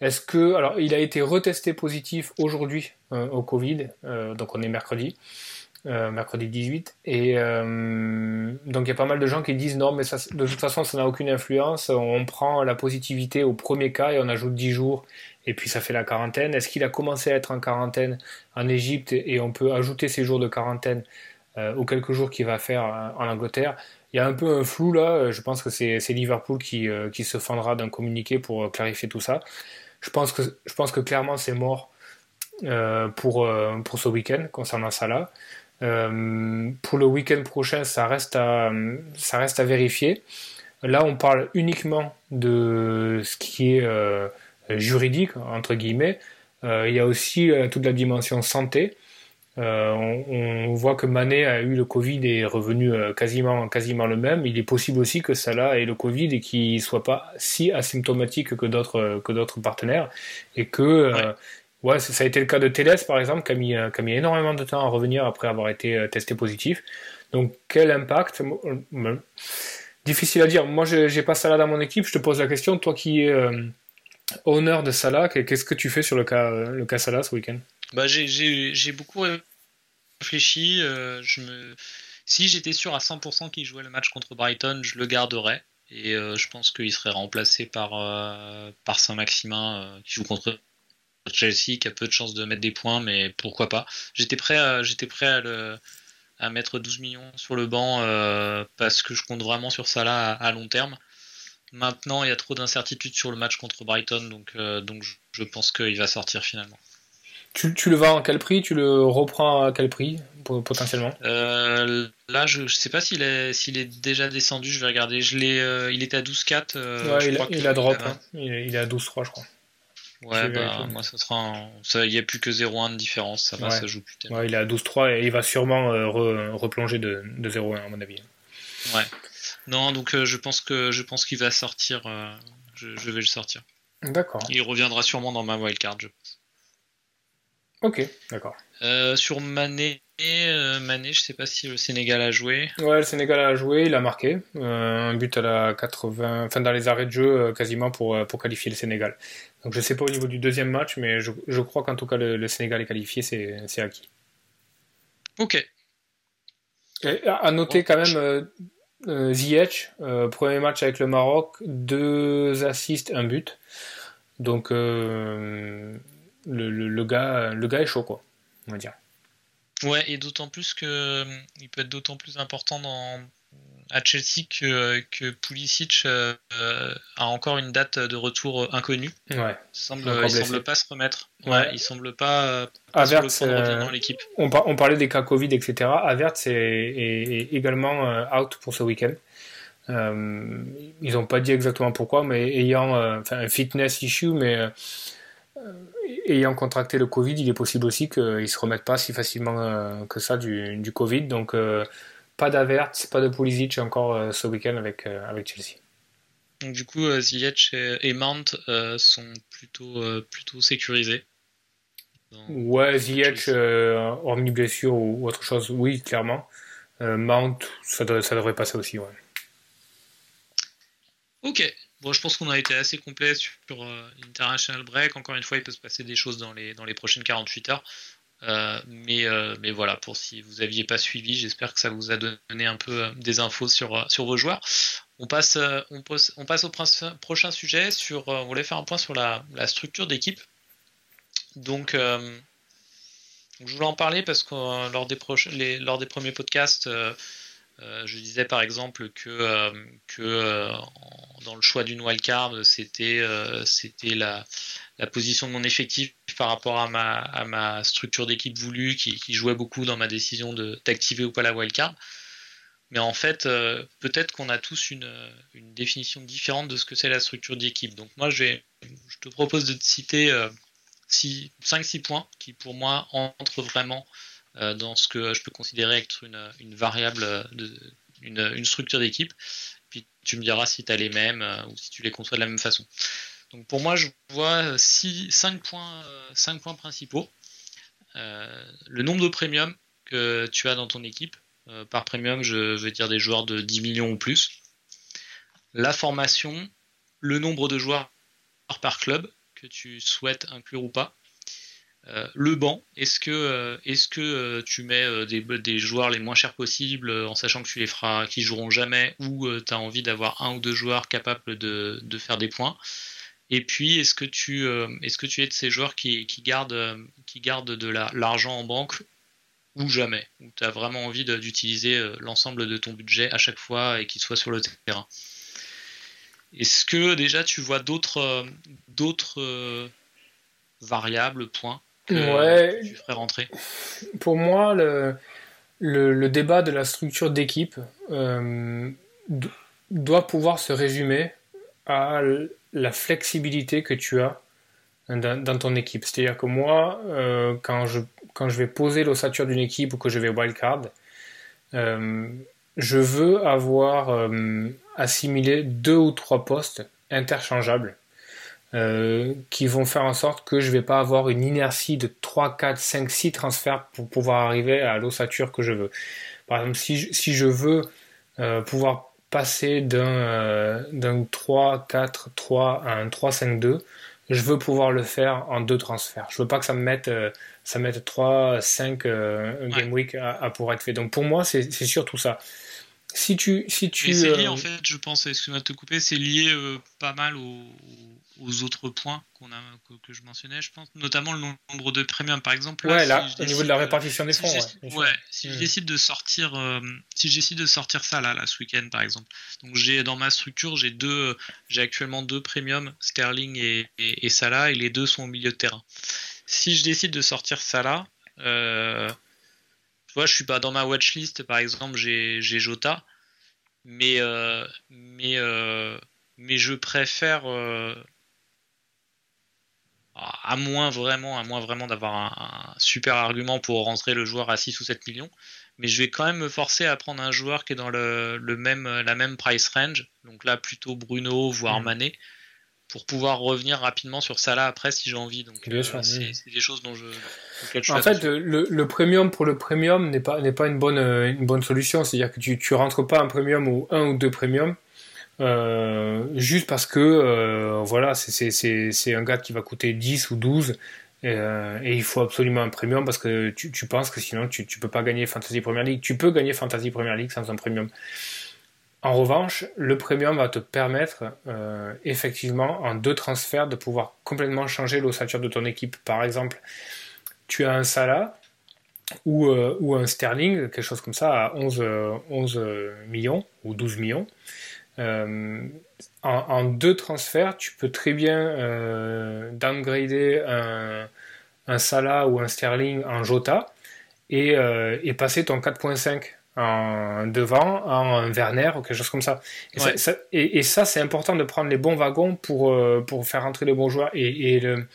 Est-ce que, alors, il a été retesté positif aujourd'hui euh, au Covid, donc on est mercredi, mercredi 18, et donc il y a pas mal de gens qui disent non, mais ça, de toute façon, ça n'a aucune influence. On prend la positivité au premier cas et on ajoute 10 jours et puis ça fait la quarantaine. Est-ce qu'il a commencé à être en quarantaine en Égypte et on peut ajouter ces jours de quarantaine euh, aux quelques jours qu'il va faire en Angleterre? Il y a un peu un flou là, je pense que c'est Liverpool qui, euh, qui se fendra d'un communiqué pour clarifier tout ça. Je pense que, je pense que clairement c'est mort euh, pour, pour ce week-end concernant ça là. pour le week-end prochain, ça reste, à, ça reste à vérifier. Là, on parle uniquement de ce qui est euh, juridique, entre guillemets. Euh, il y a aussi euh, toute la dimension santé. On, voit que Mané a eu le Covid et est revenu quasiment, quasiment le même. Il est possible aussi que Salah ait le Covid et qu'il soit pas si asymptomatique que d'autres que d'autres partenaires et que ouais. ça a été le cas de Teles par exemple qui a, mis, qui a mis énormément de temps à revenir après avoir été testé positif. Donc quel impact? Difficile à dire. Moi, j'ai pas Salah dans mon équipe. Je te pose la question, toi qui es honneur de Salah, qu'est-ce que tu fais sur le cas, le cas Salah ce week-end? Bah, J'ai beaucoup réfléchi. Euh, je me... Si j'étais sûr à 100% qu'il jouait le match contre Brighton, je le garderais. Et euh, je pense qu'il serait remplacé par, euh, par Saint-Maximin qui joue contre Chelsea, qui a peu de chances de mettre des points, mais pourquoi pas. J'étais prêt, à, j'étais prêt à, le, à mettre 12 millions sur le banc parce que je compte vraiment sur Salah à long terme. Maintenant, il y a trop d'incertitudes sur le match contre Brighton, donc, euh, donc je pense qu'il va sortir finalement. Tu, tu, le vends à quel prix? Tu le reprends à quel prix potentiellement? Euh, Là, je ne sais pas s'il est, s'il est déjà descendu. Je vais regarder. Je l'ai, euh, il était à 12,4. ouais, il, a drop. Hein. Il, est à 12,3 je crois. Ouais, bah, moi ça sera. Il n'y a plus que 0,1 de différence. Ça va, ça joue plus Ouais, il est à 12,3 et il va sûrement replonger de, de 0,1 à mon avis. Ouais. Non, donc euh, je pense que je pense qu'il va sortir. Euh, je, vais le sortir. D'accord. Il reviendra sûrement dans ma wildcard, je pense. Ok, d'accord. Euh, sur Mané, Mané, je sais pas si le Sénégal a joué. Ouais, le Sénégal a joué, il a marqué un but à la 80, enfin dans les arrêts de jeu quasiment pour, pour qualifier le Sénégal. Donc je sais pas au niveau du deuxième match, mais je, je crois qu'en tout cas le, Sénégal est qualifié, c'est acquis. Ok. Et à noter quand même euh, Ziyech, euh, premier match avec le Maroc, deux assists, un but. Donc euh, le, le, gars, le gars est chaud, quoi, on va dire. Ouais, et d'autant plus que il peut être d'autant plus important dans, à Chelsea que, que Pulisic euh, a encore une date de retour inconnue. Ouais. Il semble, il semble pas se remettre. Ouais, il semble pas, euh, dans l'équipe. On, on, parlait des cas Covid, etc. Avert est, est, également euh, out pour ce week-end. ils n'ont pas dit exactement pourquoi, mais ayant un fitness issue, mais ayant contracté le Covid, il est possible aussi qu'il se remette pas si facilement que ça du, du Covid. Donc pas d'Avert, pas de Pulisic encore euh, ce week-end avec, euh, avec Chelsea. Donc du coup, euh, Ziyech et Mount sont plutôt, plutôt sécurisés. Ouais, Ziyech, euh, hormis blessure ou, autre chose, oui, clairement. Euh, Mount, ça, ça, devrait passer aussi, ouais. Ok, bon, je pense qu'on a été assez complet sur euh, International Break. Encore une fois, il peut se passer des choses dans les, dans les prochaines 48 heures. mais, mais voilà, pour si vous n'aviez pas suivi, j'espère que ça vous a donné un peu des infos sur, sur vos joueurs. On passe, on, on passe au prochain sujet. Sur, on voulait faire un point sur la, la structure d'équipe. Donc, euh, je voulais en parler parce que euh, lors, des lors des premiers podcasts, euh, je disais par exemple que, que dans le choix d'une wildcard, c'était c'était la, position de mon effectif par rapport à ma, structure d'équipe voulue qui, jouait beaucoup dans ma décision d'activer ou pas la wildcard. Mais en fait, peut-être qu'on a tous une, définition différente de ce que c'est la structure d'équipe. Donc moi, je, je te propose de te citer 5-6 points qui pour moi entrent vraiment euh, dans ce que je peux considérer être une, variable, de, une, structure d'équipe. Puis tu me diras si tu as les mêmes euh, ou si tu les conçois de la même façon. Donc pour moi, je vois 5 points, 5 points principaux. Euh, le nombre de premiums que tu as dans ton équipe. par premium, je veux dire des joueurs de 10 millions ou plus. La formation, le nombre de joueurs par club, que tu souhaites inclure ou pas. Euh, le banc, est-ce que, euh, euh, tu mets des, joueurs les moins chers possibles en sachant que tu les feras, qui joueront jamais, ou tu as envie d'avoir un ou deux joueurs capables de, faire des points? Et puis, est-ce que tu, es de ces joueurs qui, gardent, de l'argent en banque ou jamais? Ou tu as vraiment envie d'utiliser l'ensemble de ton budget à chaque fois et qu'il soit sur le terrain? Est-ce que déjà tu vois d'autres variables, points que tu ferais rentrer. Pour moi, le, le, débat de la structure d'équipe euh, doit pouvoir se résumer à la flexibilité que tu as dans, ton équipe. C'est-à-dire que moi, quand, je, quand je vais poser l'ossature d'une équipe ou que je vais wildcard, je veux avoir assimiler deux ou trois postes interchangeables euh, qui vont faire en sorte que je ne vais pas avoir une inertie de 3, 4, 5, 6 transferts pour pouvoir arriver à l'ossature que je veux. Par exemple, si je, si je veux euh, pouvoir passer d'un euh, 3, 4, 3 à un 3, 5, 2, je veux pouvoir le faire en deux transferts. Je veux pas que ça me mette, euh, ça mette 3, 5 game week à, à, pour être fait. Donc pour moi, c'est surtout ça si tu, si tu. c'est lié euh, en fait, je pense, excuse-moi de te couper, c'est lié euh, pas mal aux, autres points qu'on a, que, je mentionnais, je pense, notamment le nombre de premiums, par exemple. ouais, là, au niveau de la répartition des fonds. ouais, si je décide de sortir, euh, si de sortir ça là, là ce week-end, par exemple. Donc j'ai dans ma structure, j'ai deux, j'ai actuellement deux premiums, Sterling et, et, Salah, et les deux sont au milieu de terrain. Si je décide de sortir Salah, euh, vois, je suis pas dans ma watchlist, par exemple, j'ai Jota, mais, euh, mais, euh, mais je préfère, euh, à moins vraiment, à moins vraiment d'avoir un, super argument pour rentrer le joueur à 6 ou 7 millions, mais je vais quand même me forcer à prendre un joueur qui est dans le, même, la même price range, donc là plutôt Bruno, voire mm. Mané pour pouvoir revenir rapidement sur ça là après si j'ai envie. Donc euh, c'est des choses dont je. en fait, le, le, premium pour le premium n'est pas n'est pas une bonne une bonne solution. C'est-à-dire que tu tu rentres pas un premium ou un ou deux premiums. Euh, juste parce que euh, voilà c'est un gars qui va coûter 10 ou 12 et, il faut absolument un premium parce que tu, tu penses que sinon tu, tu peux pas gagner Fantasy Premier League tu peux gagner Fantasy Premier League sans un premium en revanche, le premium va te permettre euh, effectivement en deux transferts de pouvoir complètement changer l'ossature de ton équipe. Par exemple, tu as un Salah ou, euh, ou un Sterling, quelque chose comme ça, à 11, 11 millions ou 12 millions. Euh, en, deux transferts, tu peux très bien downgrader un, un Salah ou un Sterling en Jota et, et passer ton 4.5 en devant, en Werner ou quelque chose comme ça. Et, ça, c'est important de prendre les bons wagons pour, euh, pour faire entrer les bons joueurs. Et, le,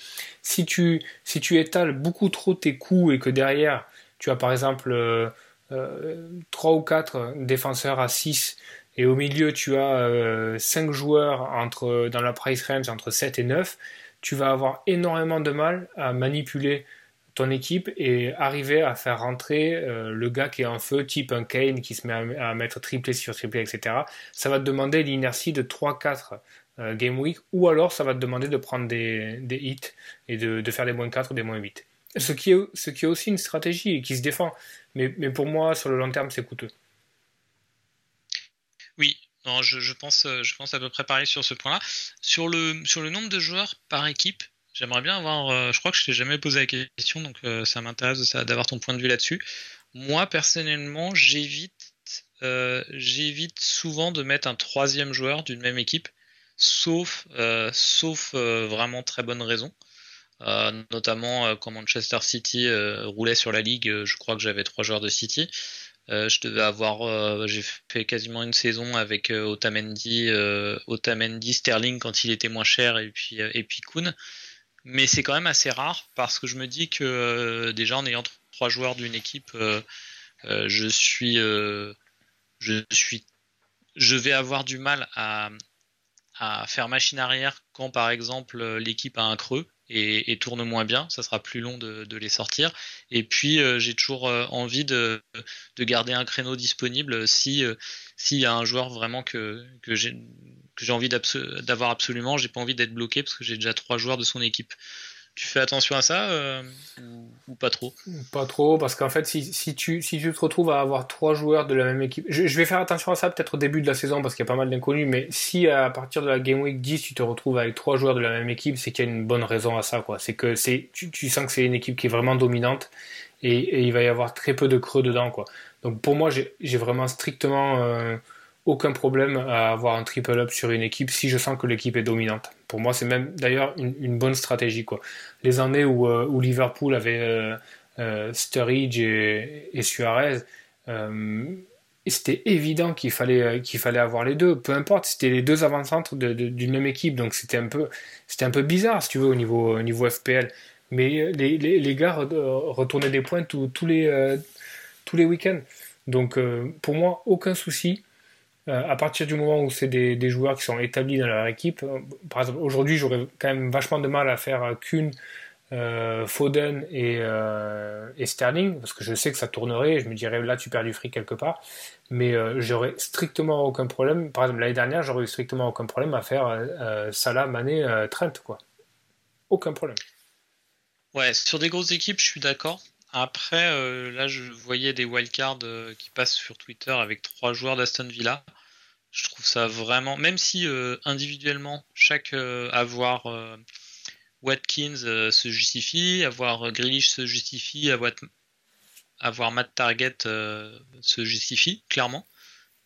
si, tu, si tu étales beaucoup trop tes coups et que derrière, tu as par exemple euh, euh, 3 ou 4 défenseurs à 6 et au milieu, tu as euh, 5 joueurs entre, dans la price range entre 7 et 9, tu vas avoir énormément de mal à manipuler ton équipe et arriver à faire rentrer euh, le gars qui est en feu, type un Kane qui se met à, mettre triplé sur triplé, etc. Ça va te demander l'inertie de 3-4 euh, game week ou alors ça va te demander de prendre des, des hits et de, de, faire des moins 4 ou des moins 8. Ce qui, est, ce qui est aussi une stratégie et qui se défend. Mais, mais pour moi, sur le long terme, c'est coûteux. Oui, non, je, pense, je pense à peu près pareil sur ce point-là. Sur le, nombre de joueurs par équipe, J'aimerais bien avoir. Euh, je crois que je t'ai jamais posé la question, donc euh, ça m'intéresse d'avoir ton point de vue là-dessus. Moi, personnellement, j'évite, euh, j'évite souvent de mettre un troisième joueur d'une même équipe, sauf, sauf vraiment très bonne raison. notamment quand Manchester City roulait sur la ligue, je crois que j'avais trois joueurs de City. Je devais avoir, j'ai fait quasiment une saison avec Otamendi, Otamendi, Sterling quand il était moins cher et puis et puis Kuhn. Mais c'est quand même assez rare parce que je me dis que euh, déjà en ayant trois joueurs d'une équipe, euh, euh, je suis, je suis, je vais avoir du mal à, à faire machine arrière quand par exemple l'équipe a un creux et, tourne moins bien, ça sera plus long de, les sortir. Et puis j'ai toujours envie de, de, garder un créneau disponible si s'il y a un joueur vraiment que, j'ai envie d'avoir absolument, j'ai pas envie d'être bloqué parce que j'ai déjà trois joueurs de son équipe. Tu fais attention à ça euh, ou, pas trop? Pas trop, parce qu'en fait, si, tu, si tu te retrouves à avoir trois joueurs de la même équipe, je, vais faire attention à ça peut-être au début de la saison parce qu'il y a pas mal d'inconnus, mais si à partir de la Game Week 10, tu te retrouves avec trois joueurs de la même équipe, c'est qu'il y a une bonne raison à ça. C'est que c'est, tu, sens que c'est une équipe qui est vraiment dominante et, il va y avoir très peu de creux dedans. Donc pour moi, j'ai vraiment strictement. Euh, aucun problème à avoir un triple up sur une équipe si je sens que l'équipe est dominante. Pour moi, c'est même d'ailleurs une, bonne stratégie. Quoi. Les années où, euh, Liverpool avait euh, euh, et, Suarez, c'était évident qu'il fallait, qu'il fallait avoir les deux. Peu importe, c'était les deux avant-centres d'une même équipe. Donc c'était un, peu, c'était un peu bizarre, si tu veux, au niveau, au niveau FPL. Mais les, les, gars retournaient des points tous les, tous les week-ends. Donc pour moi, aucun souci. Euh, à partir du moment où c'est des, joueurs qui sont établis dans leur équipe, euh, par exemple aujourd'hui j'aurais quand même vachement de mal à faire Kuhn, euh, Foden et, Sterling, parce que je sais que ça tournerait, je me dirais là tu perds du fric quelque part, mais j'aurais strictement aucun problème, par exemple l'année dernière j'aurais eu strictement aucun problème à faire Salah, Mané, Trent, quoi. Aucun problème. Ouais, sur des grosses équipes je suis d'accord. Après, là, je voyais des wildcards qui passent sur Twitter avec trois joueurs d'Aston Villa. Je trouve ça vraiment, même si euh, individuellement, chaque avoir Watkins se justifie, avoir Grealish se justifie, avoir, avoir Matt Target se justifie, clairement.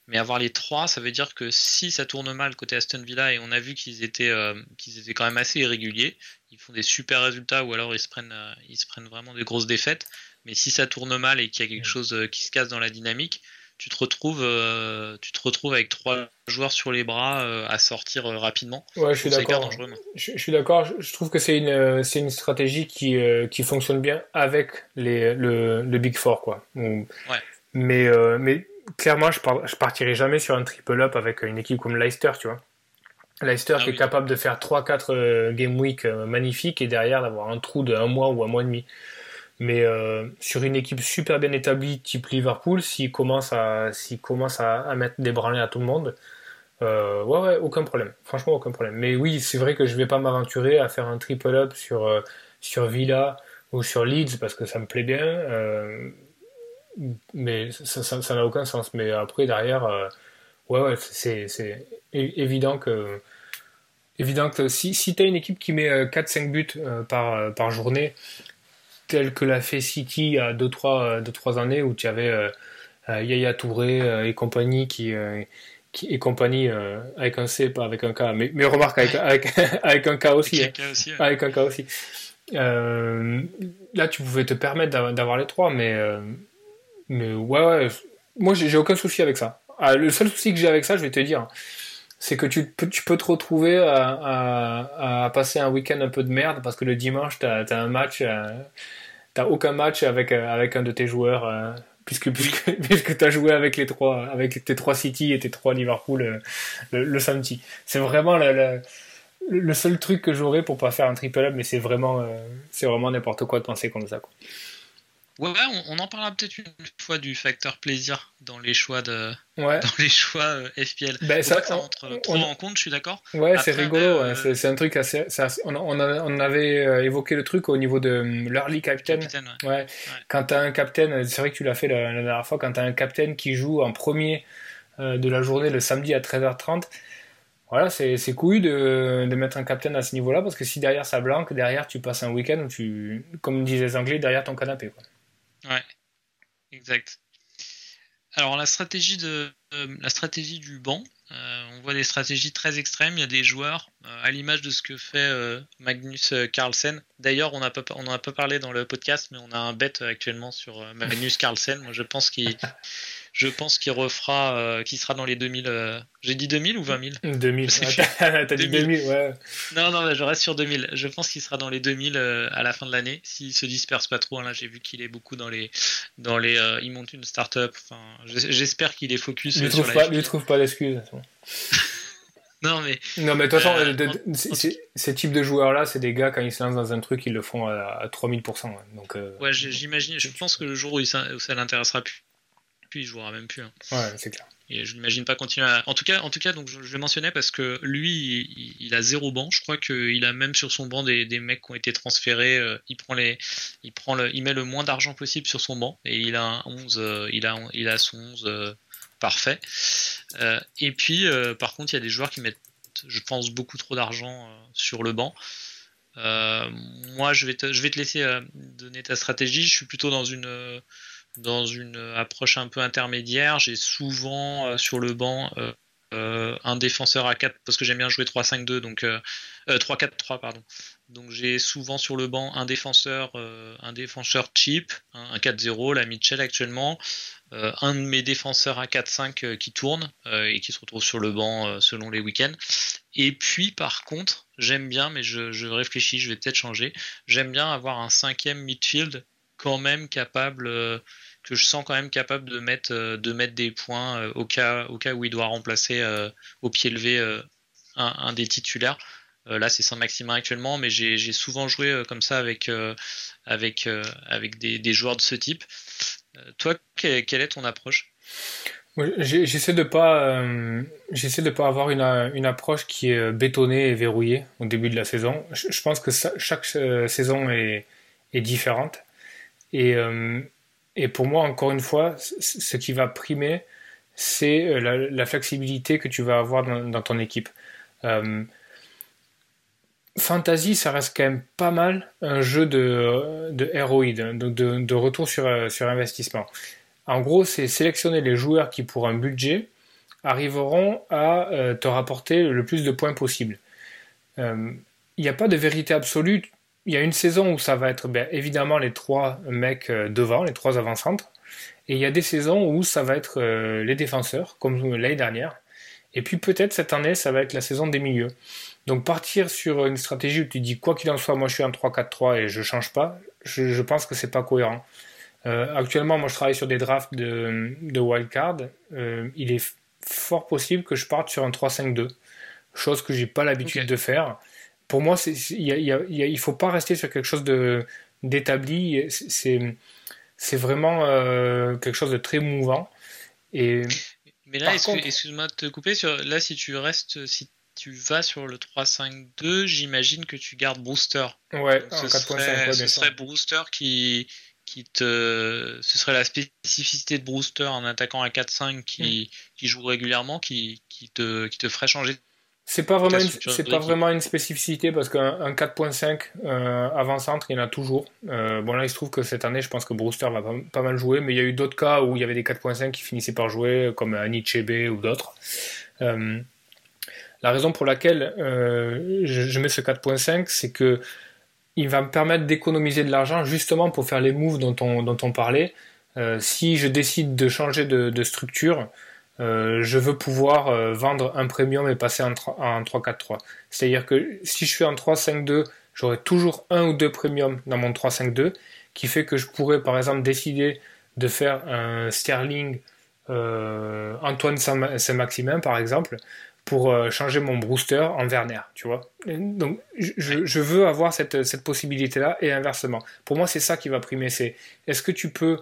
Mais avoir les trois, ça veut dire que si ça tourne mal côté Aston Villa, et on a vu qu'ils étaient, qu'ils étaient quand même assez irréguliers, ils font des super résultats ou alors ils se prennent, euh, ils se prennent vraiment des grosses défaites. Mais si ça tourne mal et qu'il y a quelque chose euh, qui se casse dans la dynamique, tu te retrouves, euh, tu te retrouves avec trois joueurs sur les bras à sortir rapidement. Ouais, je suis d'accord. Je, suis d'accord. Je, trouve que c'est une, c'est une stratégie qui, qui fonctionne bien avec les, le, le Big Four, quoi. Ouais. Mais, mais clairement, je, je partirai jamais sur un triple up avec une équipe comme Leicester, tu vois. Leicester ah qui est capable de faire 3-4 euh, game week euh, magnifiques et derrière d'avoir un trou de un mois ou un mois et demi. Mais euh, sur une équipe super bien établie type Liverpool, s'il commence à s'il commence à, mettre des branlés à tout le monde, ouais ouais aucun problème. Franchement aucun problème. Mais oui c'est vrai que je vais pas m'aventurer à faire un triple up sur sur Villa ou sur Leeds parce que ça me plaît bien. mais ça n'a aucun sens. Mais après derrière ouais, ouais c'est évident que, évident que si, si tu as une équipe qui met 4-5 euh, buts euh, par, euh, par journée, tel que l'a fait City il y a 2-3 années où tu avais Yaya Touré et compagnie qui, qui et compagnie avec un C, pas avec un K, mais, mais remarque avec, avec, avec un K aussi. Avec un K aussi. Avec un K aussi. là, tu pouvais te permettre d'avoir les trois, mais, mais ouais, ouais, moi j'ai aucun souci avec ça. Ah, le seul souci que j'ai avec ça, je vais te dire, c'est que tu peux, tu peux te retrouver à, à, passer un week-end un peu de merde parce que le dimanche, tu as, un match, euh, t'as aucun match avec, euh, avec un de tes joueurs, euh, puisque, puisque, puisque tu as joué avec, les trois, avec tes trois City et tes trois Liverpool le, samedi. C'est vraiment le, le seul truc que j'aurais pour pas faire un triple up, mais c'est vraiment, euh, c'est vraiment n'importe quoi de penser comme ça. Quoi. Ouais, on, en parlera peut-être une fois du facteur plaisir dans les choix de ouais. dans les choix euh, FPL. Ben, ça, ça rentre trop en compte, je suis d'accord. Ouais, c'est rigolo. Euh, c'est un truc assez. on, on, avait évoqué le truc au niveau de l'early captain. ouais. ouais. Quand t'as un captain, c'est vrai que tu l'as fait la, la, dernière fois, quand t'as un captain qui joue en premier de la journée le samedi à 13h30 voilà, c'est cool de, de, mettre un captain à ce niveau-là parce que si derrière ça blanque, derrière tu passes un week-end où tu, comme disaient les Anglais, derrière ton canapé. Quoi. Ouais, exact. Alors la stratégie de euh, la stratégie du banc, euh, on voit des stratégies très extrêmes. Il y a des joueurs euh, à l'image de ce que fait Magnus Carlsen. D'ailleurs, on n'a pas on a pas parlé dans le podcast, mais on a un bet actuellement sur Magnus Carlsen. Moi, je pense qu'il je pense qu'il refera, euh, qu'il sera dans les 2000. Euh, j'ai dit 2000 ou 20 000 2000. T'as dit 2000, ouais. Non, non, je reste sur 2000. Je pense qu'il sera dans les 2000 euh, à la fin de l'année, s'il se disperse pas trop. Hein. Là, j'ai vu qu'il est beaucoup dans les, dans les, il monte une start-up. Enfin, j'espère qu'il est focus. Lui trouve pas, lui trouve pas d'excuses. non mais. Non mais de toute façon, ces types de joueurs-là, c'est des gars quand ils se lancent dans un truc, ils le font à, 3000%. Donc. Ouais, j'imagine. Je pense que le jour où, ça, où ça l'intéressera plus il jouera même plus. Hein. Ouais, c'est clair. Et je n'imagine pas continuer à... En tout cas, en tout cas donc je, le mentionnais parce que lui, il, a zéro banc. Je crois qu'il a même sur son banc des, des, mecs qui ont été transférés. Euh, il, prend les, il, prend le, il met le moins d'argent possible sur son banc. Et il a un 11, euh, il, a, il a son 11 euh, parfait. et puis, par contre, il y a des joueurs qui mettent, je pense, beaucoup trop d'argent sur le banc. moi, je vais, te, je vais te laisser donner ta stratégie. Je suis plutôt dans une dans une approche un peu intermédiaire. J'ai souvent euh, sur le banc euh, euh, un défenseur à 4 parce que j'aime bien jouer 3-5-2 donc 3-4-3 pardon. Donc j'ai souvent sur le banc un défenseur un défenseur cheap, un, 4-0, la Mitchell actuellement, un de mes défenseurs à 4-5 qui tourne et qui se retrouve sur le banc selon les week-ends. Et puis par contre, j'aime bien, mais je, je réfléchis, je vais peut-être changer, j'aime bien avoir un cinquième midfield quand même capable que je sens quand même capable de mettre, euh, de mettre des points euh, au, cas, au cas où il doit remplacer euh, au pied levé un, des titulaires. là, c'est Saint-Maximin actuellement, mais j'ai souvent joué comme ça avec, avec, avec des, joueurs de ce type. toi, quelle est ton approche? J'essaie de pas, j'essaie de pas avoir une, une, approche qui est bétonnée et verrouillée au début de la saison. Je, pense que chaque saison est, est différente et, et pour moi, encore une fois, ce qui va primer, c'est euh, la, flexibilité que tu vas avoir dans, ton équipe. Euh, Fantasy, ça reste quand même pas mal un jeu de, de ROI, de, de, retour sur, euh, sur investissement. En gros, c'est sélectionner les joueurs qui, pour un budget, arriveront à te rapporter le plus de points possible. Il n'y a pas de vérité absolue il y a une saison où ça va être ben, évidemment les trois mecs euh, devant, les trois avant-centres. Et il y a des saisons où ça va être euh, les défenseurs, comme l'année dernière. Et puis peut-être cette année, ça va être la saison des milieux. Donc partir sur une stratégie où tu dis quoi qu'il en soit, moi je suis en 3-4-3 et je change pas, je, pense que c'est pas cohérent. Euh, actuellement, moi je travaille sur des drafts de, de wildcard. il est fort possible que je parte sur un 3-5-2, chose que j'ai pas l'habitude de faire pour moi, il ne faut pas rester sur quelque chose d'établi. C'est vraiment euh, quelque chose de très mouvant. Et, Mais là, excuse-moi de te couper. Sur, là, si tu restes, si tu vas sur le 3-5-2, j'imagine que tu gardes Brewster. Ouais, ce, serait, ce serait Brewster qui, qui te. Ce serait la spécificité de Brewster, un attaquant à 4-5 qui, mm. qui joue régulièrement, qui, qui, te, qui te ferait changer c'est pas vraiment une, c'est pas vraiment une spécificité parce qu'un 4.5 euh, avant-centre, il y en a toujours. Euh, bon là, il se trouve que cette année, je pense que Brewster va pas, mal jouer, mais il y a eu d'autres cas où il y avait des 4.5 qui finissaient par jouer, comme Anichebe ou d'autres. Euh, la raison pour laquelle je, mets ce 4.5, c'est que il va me permettre d'économiser de l'argent justement pour faire les moves dont on, dont on parlait. si je décide de changer de, de structure, euh, je veux pouvoir euh, vendre un premium et passer en, 3-4-3. C'est-à-dire que si je fais en 3-5-2, j'aurai toujours un ou deux premiums dans mon 3-5-2, qui fait que je pourrais par exemple décider de faire un Sterling Antoine Saint-Maximin, par exemple, pour changer mon Brewster en Werner, tu vois. donc, je, veux avoir cette, cette possibilité-là et inversement. Pour moi, c'est ça qui va primer. C'est est-ce que tu peux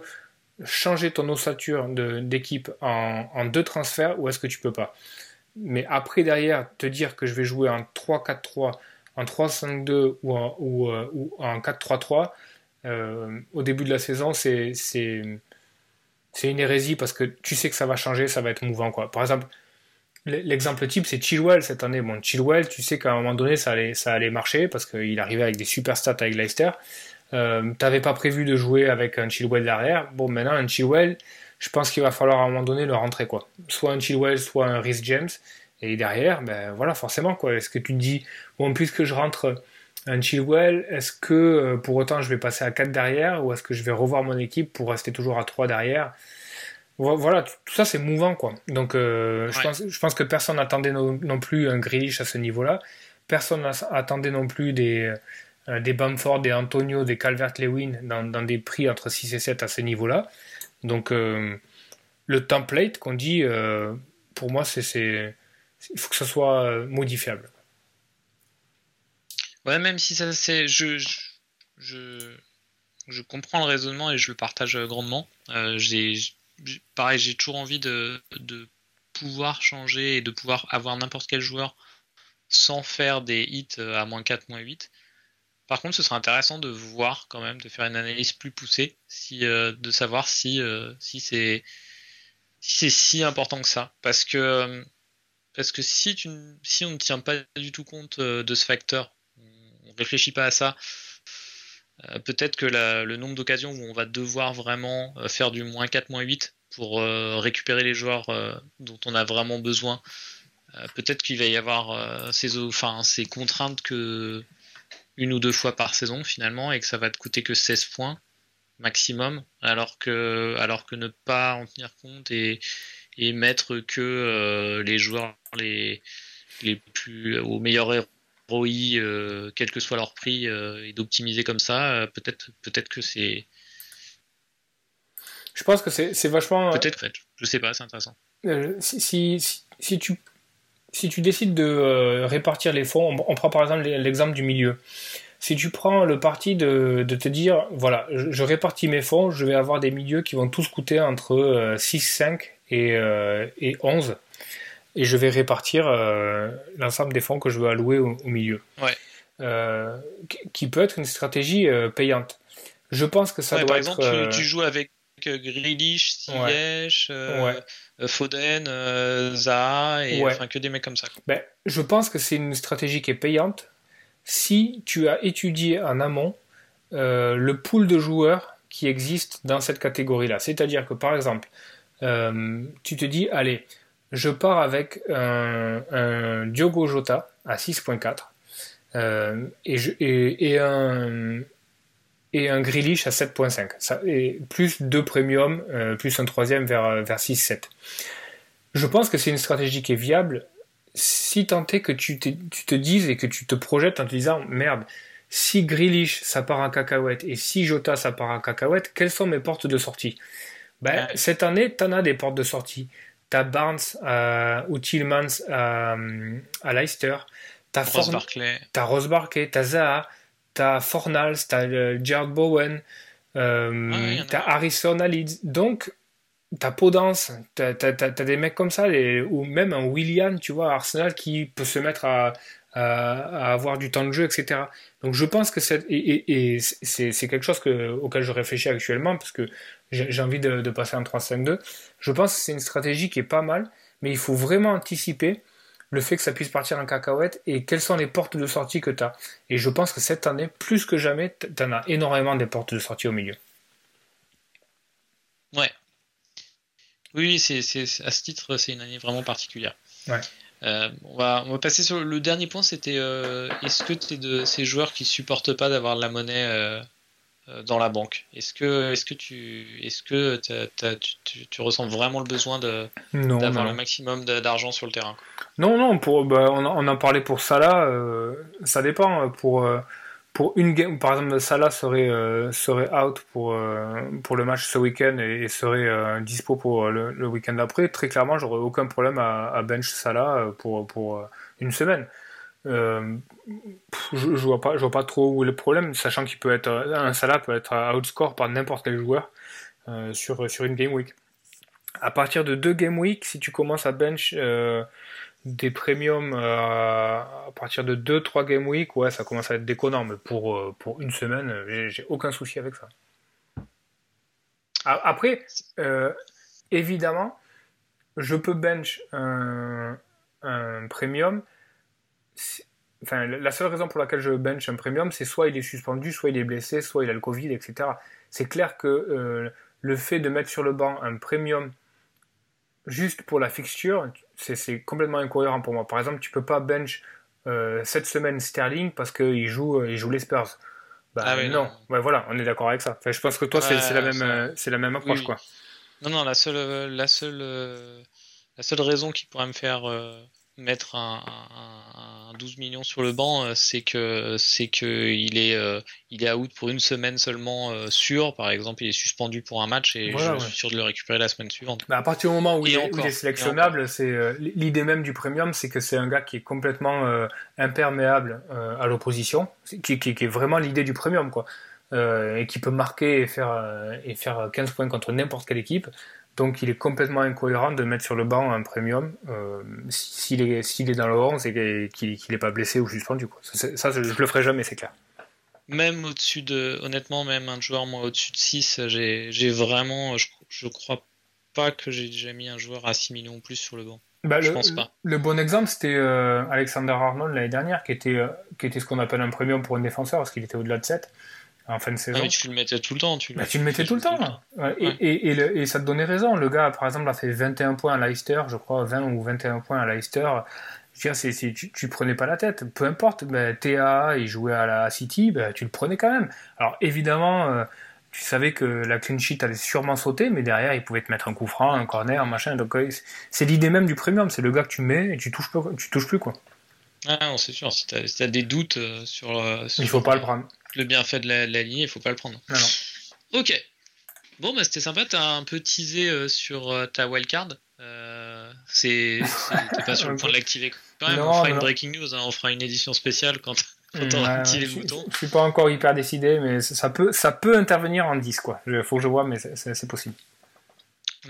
changer ton ossature d'équipe en, deux transferts ou est-ce que tu peux pas? Mais après, derrière, te dire que je vais jouer en 3-4-3, en 3-5-2 ou en, ou, euh, ou en 4-3-3, euh, au début de la saison, c'est une hérésie parce que tu sais que ça va changer, ça va être mouvant. Quoi. Par exemple, l'exemple type, c'est Chilwell cette année. Bon, Chilwell, tu sais qu'à un moment donné, ça allait marcher parce qu'il arrivait avec des super stats avec Leicester. Euh, T'avais pas prévu de jouer avec un Chilwell derrière. Bon, maintenant, un Chilwell, je pense qu'il va falloir à un moment donné le rentrer, quoi. Soit un Chilwell, soit un Rhys James. Et derrière, ben voilà, forcément, quoi. Est-ce que tu te dis, bon, puisque je rentre un Chilwell, est-ce que euh, pour autant je vais passer à 4 derrière ou est-ce que je vais revoir mon équipe pour rester toujours à 3 derrière? Voilà, tout ça c'est mouvant quoi. Donc euh, je, pense, je pense que personne n'attendait non, plus un Grealish à ce niveau-là. Personne n'attendait non plus des, euh, des Bamford, des Antonio, des Calvert-Lewin dans, dans, des prix entre 6 et 7 à ce niveau-là. Donc euh, le template qu'on dit, euh, pour moi, c'est il faut que ce soit modifiable. Ouais, même si ça c'est je, je, je, comprends le raisonnement et je le partage grandement. j'ai pareil, j'ai toujours envie de, de pouvoir changer et de pouvoir avoir n'importe quel joueur sans faire des hits à moins 4, moins 8. Par contre, ce serait intéressant de voir quand même, de faire une analyse plus poussée, euh, de savoir si, euh, si c'est si, important que ça. Parce que, que si, on ne tient pas du tout compte euh, de ce facteur, on ne réfléchit pas à ça, peut-être que le nombre d'occasions où on va devoir vraiment faire du moins 4, moins 8 pour récupérer les joueurs dont on a vraiment besoin, peut-être qu'il va y avoir ces contraintes que une ou deux fois par saison finalement et que ça va te coûter que 16 points maximum alors que alors que ne pas en tenir compte et, et mettre que euh, les joueurs les les plus au meilleur ROI euh, quel que soit leur prix euh, et d'optimiser comme ça peut-être peut-être que c'est je pense que c'est vachement peut-être je sais pas c'est intéressant. si, si, si, tu si tu décides de euh, répartir les fonds, on, prend par exemple l'exemple du milieu. Si tu prends le parti de, te dire, voilà, je, répartis mes fonds, je vais avoir des milieux qui vont tous coûter entre 6, euh, 5 et, euh, et 11, et je vais répartir l'ensemble des fonds que je veux allouer au, milieu. qui peut être une stratégie payante. Je pense que ça doit par exemple, tu, tu, joues avec Grealish, Ziyech, euh, Foden, euh, Zaha, et enfin que des mecs comme ça. Ben, je pense que c'est une stratégie qui est payante si tu as étudié en amont euh, le pool de joueurs qui existe dans cette catégorie-là. C'est-à-dire que par exemple, tu te dis, allez, je pars avec un, Diogo Jota à 6.4 et, et, un, et un Grealish à 7.5. Plus deux premium, euh, plus un troisième vers, euh, vers 6-7. Je pense que c'est une stratégie qui est viable si tant est que tu, tu, te dises et que tu te projettes en te disant merde, si Grealish ça part en cacahuète et si Jota ça part en cacahuète, quelles sont mes portes de sortie? Ben, Cette année, tu en as des portes de sortie. Tu as Barnes euh, ou Tillmans à, à Leicester. Rose Barclay. Tu as Rose Barclay, tu as Zaha t'as Fornals, t'as euh, Jared Bowen, euh, t'as Harrison Leeds. Donc, t'as Podence, t'as as, des mecs comme ça, ou même un William, tu vois, Arsenal qui peut se mettre à, à, avoir du temps de jeu, etc. Donc je pense que c'est et, et, c'est quelque chose que, auquel je réfléchis actuellement parce que j'ai envie de, de, passer en 3-5-2. Je pense que c'est une stratégie qui est pas mal, mais il faut vraiment anticiper le fait que ça puisse partir en cacahuète et quelles sont les portes de sortie que tu as. Et je pense que cette année, plus que jamais, tu en as énormément des portes de sortie au milieu. Ouais. Oui, c'est, à ce titre, c'est une année vraiment particulière. Ouais. Euh, on, va, on va passer sur le dernier point, c'était euh, est-ce que tu es de ces joueurs qui supportent pas d'avoir de la monnaie euh, dans la banque. Est-ce que, est-ce que tu, est-ce que tu, tu, ressens vraiment le besoin d'avoir le maximum d'argent sur le terrain Non, non. Pour, bah, on, en parlait pour là. Euh, ça dépend. Pour euh, pour une game, par exemple, Salah serait, euh, serait out pour, euh, pour le match ce week-end et, serait euh, dispo pour le, week-end d'après, très clairement, j'aurais aucun problème à, bench Salah pour, pour une semaine. Je, je, vois pas, je vois pas trop où est le problème, sachant qu'il peut être, un Salah peut être outscore par n'importe quel joueur sur, sur une game week. À partir de deux game week, si tu commences à bench des premiums euh, à partir de 2-3 game week, ouais, ça commence à être déconnant, mais pour, euh, pour une semaine, j'ai aucun souci avec ça. Après, euh, évidemment, je peux bench un, un premium. Enfin, la seule raison pour laquelle je bench un premium, c'est soit il est suspendu, soit il est blessé, soit il a le Covid, etc. C'est clair que le fait de mettre sur le banc un premium juste pour la fixture, c'est complètement incohérent pour moi. Par exemple, tu peux pas bench euh, cette semaine Sterling parce qu'il joue, euh, il joue les Spurs. Bah, ah non. Ouais, voilà, on est d'accord avec ça. je pense que toi, c'est la même, euh, c'est la même approche, quoi. Non, non, la seule, la seule, la seule raison qui pourrait me faire mettre un, 12 millions sur le banc, euh, c'est que c'est que il est euh, il est out pour une semaine seulement euh, sûr. Par exemple, il est suspendu pour un match et je suis sûr de le récupérer la semaine suivante. Bah, à partir du moment où il, est, sélectionnable, c'est l'idée même du premium, c'est que c'est un gars qui est complètement imperméable à l'opposition, qui, qui, qui, est vraiment l'idée du premium quoi. et qui peut marquer et faire, et faire 15 points contre n'importe quelle équipe. Donc il est complètement incohérent de mettre sur le banc un premium euh, s'il est, est dans le 11 et qu'il n'est pas blessé ou suspendu. Quoi. Ça, ça, je, ne le ferai jamais, c'est clair. Même au-dessus de, honnêtement, même un joueur moi au-dessus de 6, j'ai vraiment, je, je crois pas que j'ai déjà mis un joueur à 6 millions ou plus sur le banc. Bah, je le, pense pas. Le bon exemple, c'était euh, Alexander Arnold l'année dernière, qui était, euh, qui était ce qu'on appelle un premium pour un défenseur, parce qu'il était au-delà de 7 en fin de saison. Ah, tu le mettais tout le temps. Tu, bah, tu le mettais tout le temps. Et, et, ça te donnait raison. Le gars, par exemple, a fait 21 points à Leicester, je crois, 20 ou 21 points à Leicester. Je veux dire, tu, tu prenais pas la tête. Peu importe, bah, TA, il jouait à la City, bah, tu le prenais quand même. Alors évidemment, euh, tu savais que la clean sheet allait sûrement sauter, mais derrière, il pouvait te mettre un coup franc, un corner, machin. Donc euh, c'est l'idée même du premium. C'est le gars que tu mets et tu touches, tu touches plus. quoi. Ah non, c'est sûr. Si tu as, des doutes euh, sur, sur, Il faut pas le prendre le bienfait de la, ligne, il faut pas le prendre. Ok. Bon, bah c'était sympa, t'as un peu teasé euh, sur euh, ta wildcard. Euh, c'est, t'es pas sur le point de l'activer quand même. on fera une breaking news, hein. on fera une édition spéciale quand, quand on aura activé le bouton. Je suis pas encore hyper décidé, mais ça peut, ça peut intervenir en 10, quoi. Il faut que je vois, mais c'est, possible.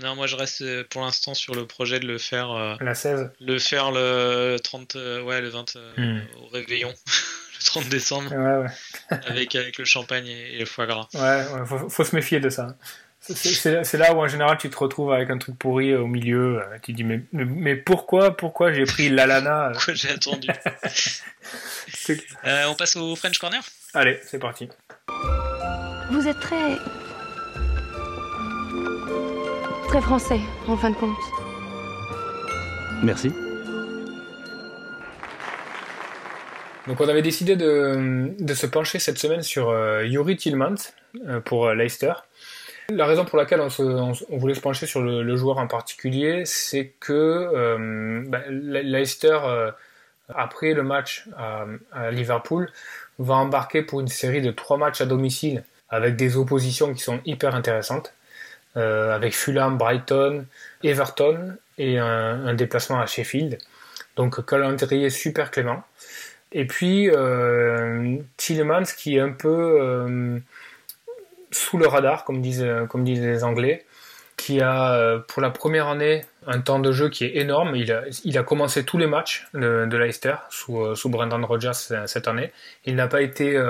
Non, moi je reste pour l'instant sur le projet de le faire. la 16 Le faire le 30, ouais, le 20 hmm. au réveillon. 30 décembre. avec, avec le champagne et, le foie gras. Ouais, faut, se méfier de ça. C'est là où en général tu te retrouves avec un truc pourri au milieu. Euh, tu te dis mais, mais pourquoi pourquoi j'ai pris l'alana Pourquoi j'ai attendu? Euh, On passe au French Corner? Allez, c'est parti. Vous êtes très très français en fin de compte. Merci. Donc on avait décidé de, de se pencher cette semaine sur euh, Yuri Tillmans euh, pour euh, Leicester. La raison pour laquelle on, se, on, voulait se pencher sur le, joueur en particulier, c'est que bah, Leicester, après le match à, à, Liverpool, va embarquer pour une série de trois matchs à domicile avec des oppositions qui sont hyper intéressantes, avec Fulham, Brighton, Everton et un, un déplacement à Sheffield. Donc calendrier super clément. Et puis euh, Tillemans qui est un peu euh, sous le radar, comme disent, comme disent les Anglais, qui a euh, pour la première année un temps de jeu qui est énorme. Il a, il a commencé tous les matchs de, Leicester sous, sous Brendan Rodgers cette année. Il n'a pas été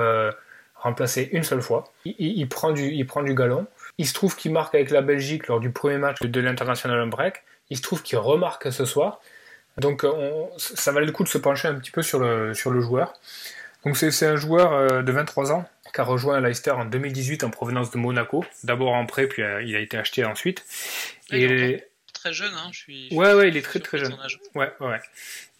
remplacé une seule fois. Il, prend du, il prend du galon. Il se trouve qu'il marque avec la Belgique lors du premier match de l'International Break. Il se trouve qu'il remarque ce soir. Donc euh, ça valait le coup de se pencher un petit peu sur le, sur le joueur. Donc c'est un joueur euh, de 23 ans qui a rejoint Leicester en 2018 en provenance de Monaco. D'abord en prêt, puis euh, il a été acheté ensuite. et il est très jeune, hein, je suis. Ouais, ouais, il est très très jeune. Ouais, ouais.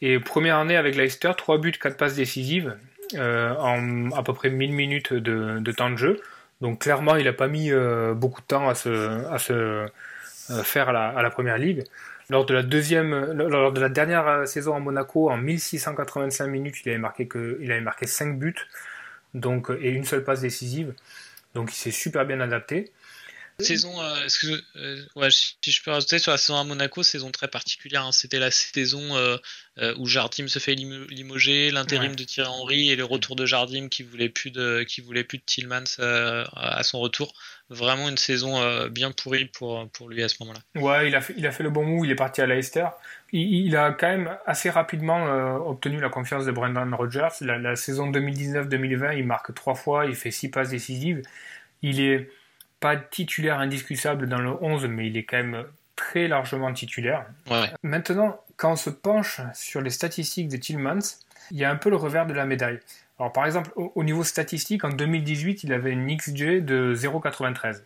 Et première année avec Leicester, 3 buts, 4 passes décisives en à peu près 1000 minutes de, de, temps de jeu. Donc clairement, il n'a pas mis beaucoup de temps à se, à se faire à la, à la première ligue. Lors de la deuxième, lors de la dernière saison à Monaco, en 1685 minutes, il avait marqué que, il avait marqué 5 buts. donc, et une seule passe décisive. Donc il s'est super bien adapté. Saison, euh, euh, ouais, si je peux rajouter sur la saison à Monaco, saison très particulière. Hein. C'était la saison euh, où Jardim se fait limoger, l'intérim de Thierry Henry et le retour de Jardim qui voulait plus de, qui voulait plus de Tillmans à son retour. Vraiment une saison bien pourrie pour, pour lui à ce moment-là. Ouais, il a, fait, il a fait le bon move, il est parti à Leicester. Il, a quand même assez rapidement obtenu la confiance de Brendan Rodgers. La, la saison 2019-2020, il marque trois fois, il fait six passes décisives. Il est pas titulaire indiscutable dans le 11, mais il est quand même très largement titulaire. Maintenant, quand on se penche sur les statistiques de Tillmans, il y a un peu le revers de la médaille. Alors par exemple, au, niveau statistique, en 2018, il avait une XG de 0,93.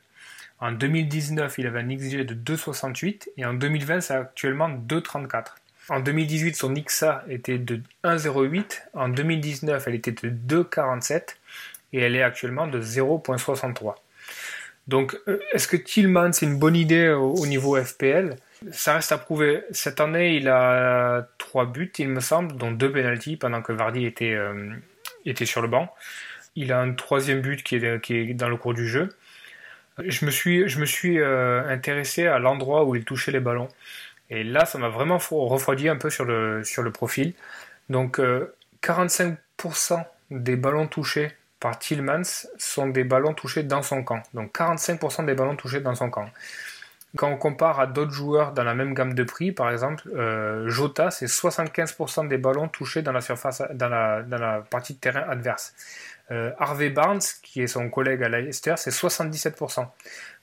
En 2019, il avait un XG de 2,68 et en 2020, c'est actuellement 2,34. En 2018, son XA était de 1,08. En 2019, elle était de 2,47 et elle est actuellement de 0,63. Donc, euh, est-ce que Tillman, c'est une bonne idée au, niveau FPL Ça reste à prouver. Cette année, il a trois buts, il me semble, dont deux penalties pendant que Vardy était, euh, sur le banc. Il a un troisième but qui est, dans le cours du jeu. Je me suis, euh, intéressé à l'endroit où il touchait les ballons. Et là, ça m'a vraiment refroidi un peu sur le profil. Donc, 45% des ballons touchés par Tillmans sont des ballons touchés dans son camp. Donc 45% des ballons touchés dans son camp. Quand on compare à d'autres joueurs dans la même gamme de prix, par exemple, euh, Jota, c'est 75% des ballons touchés dans la surface, dans la, partie de terrain adverse. Euh, Harvey Barnes, qui est son collègue à Leicester, c'est 77%.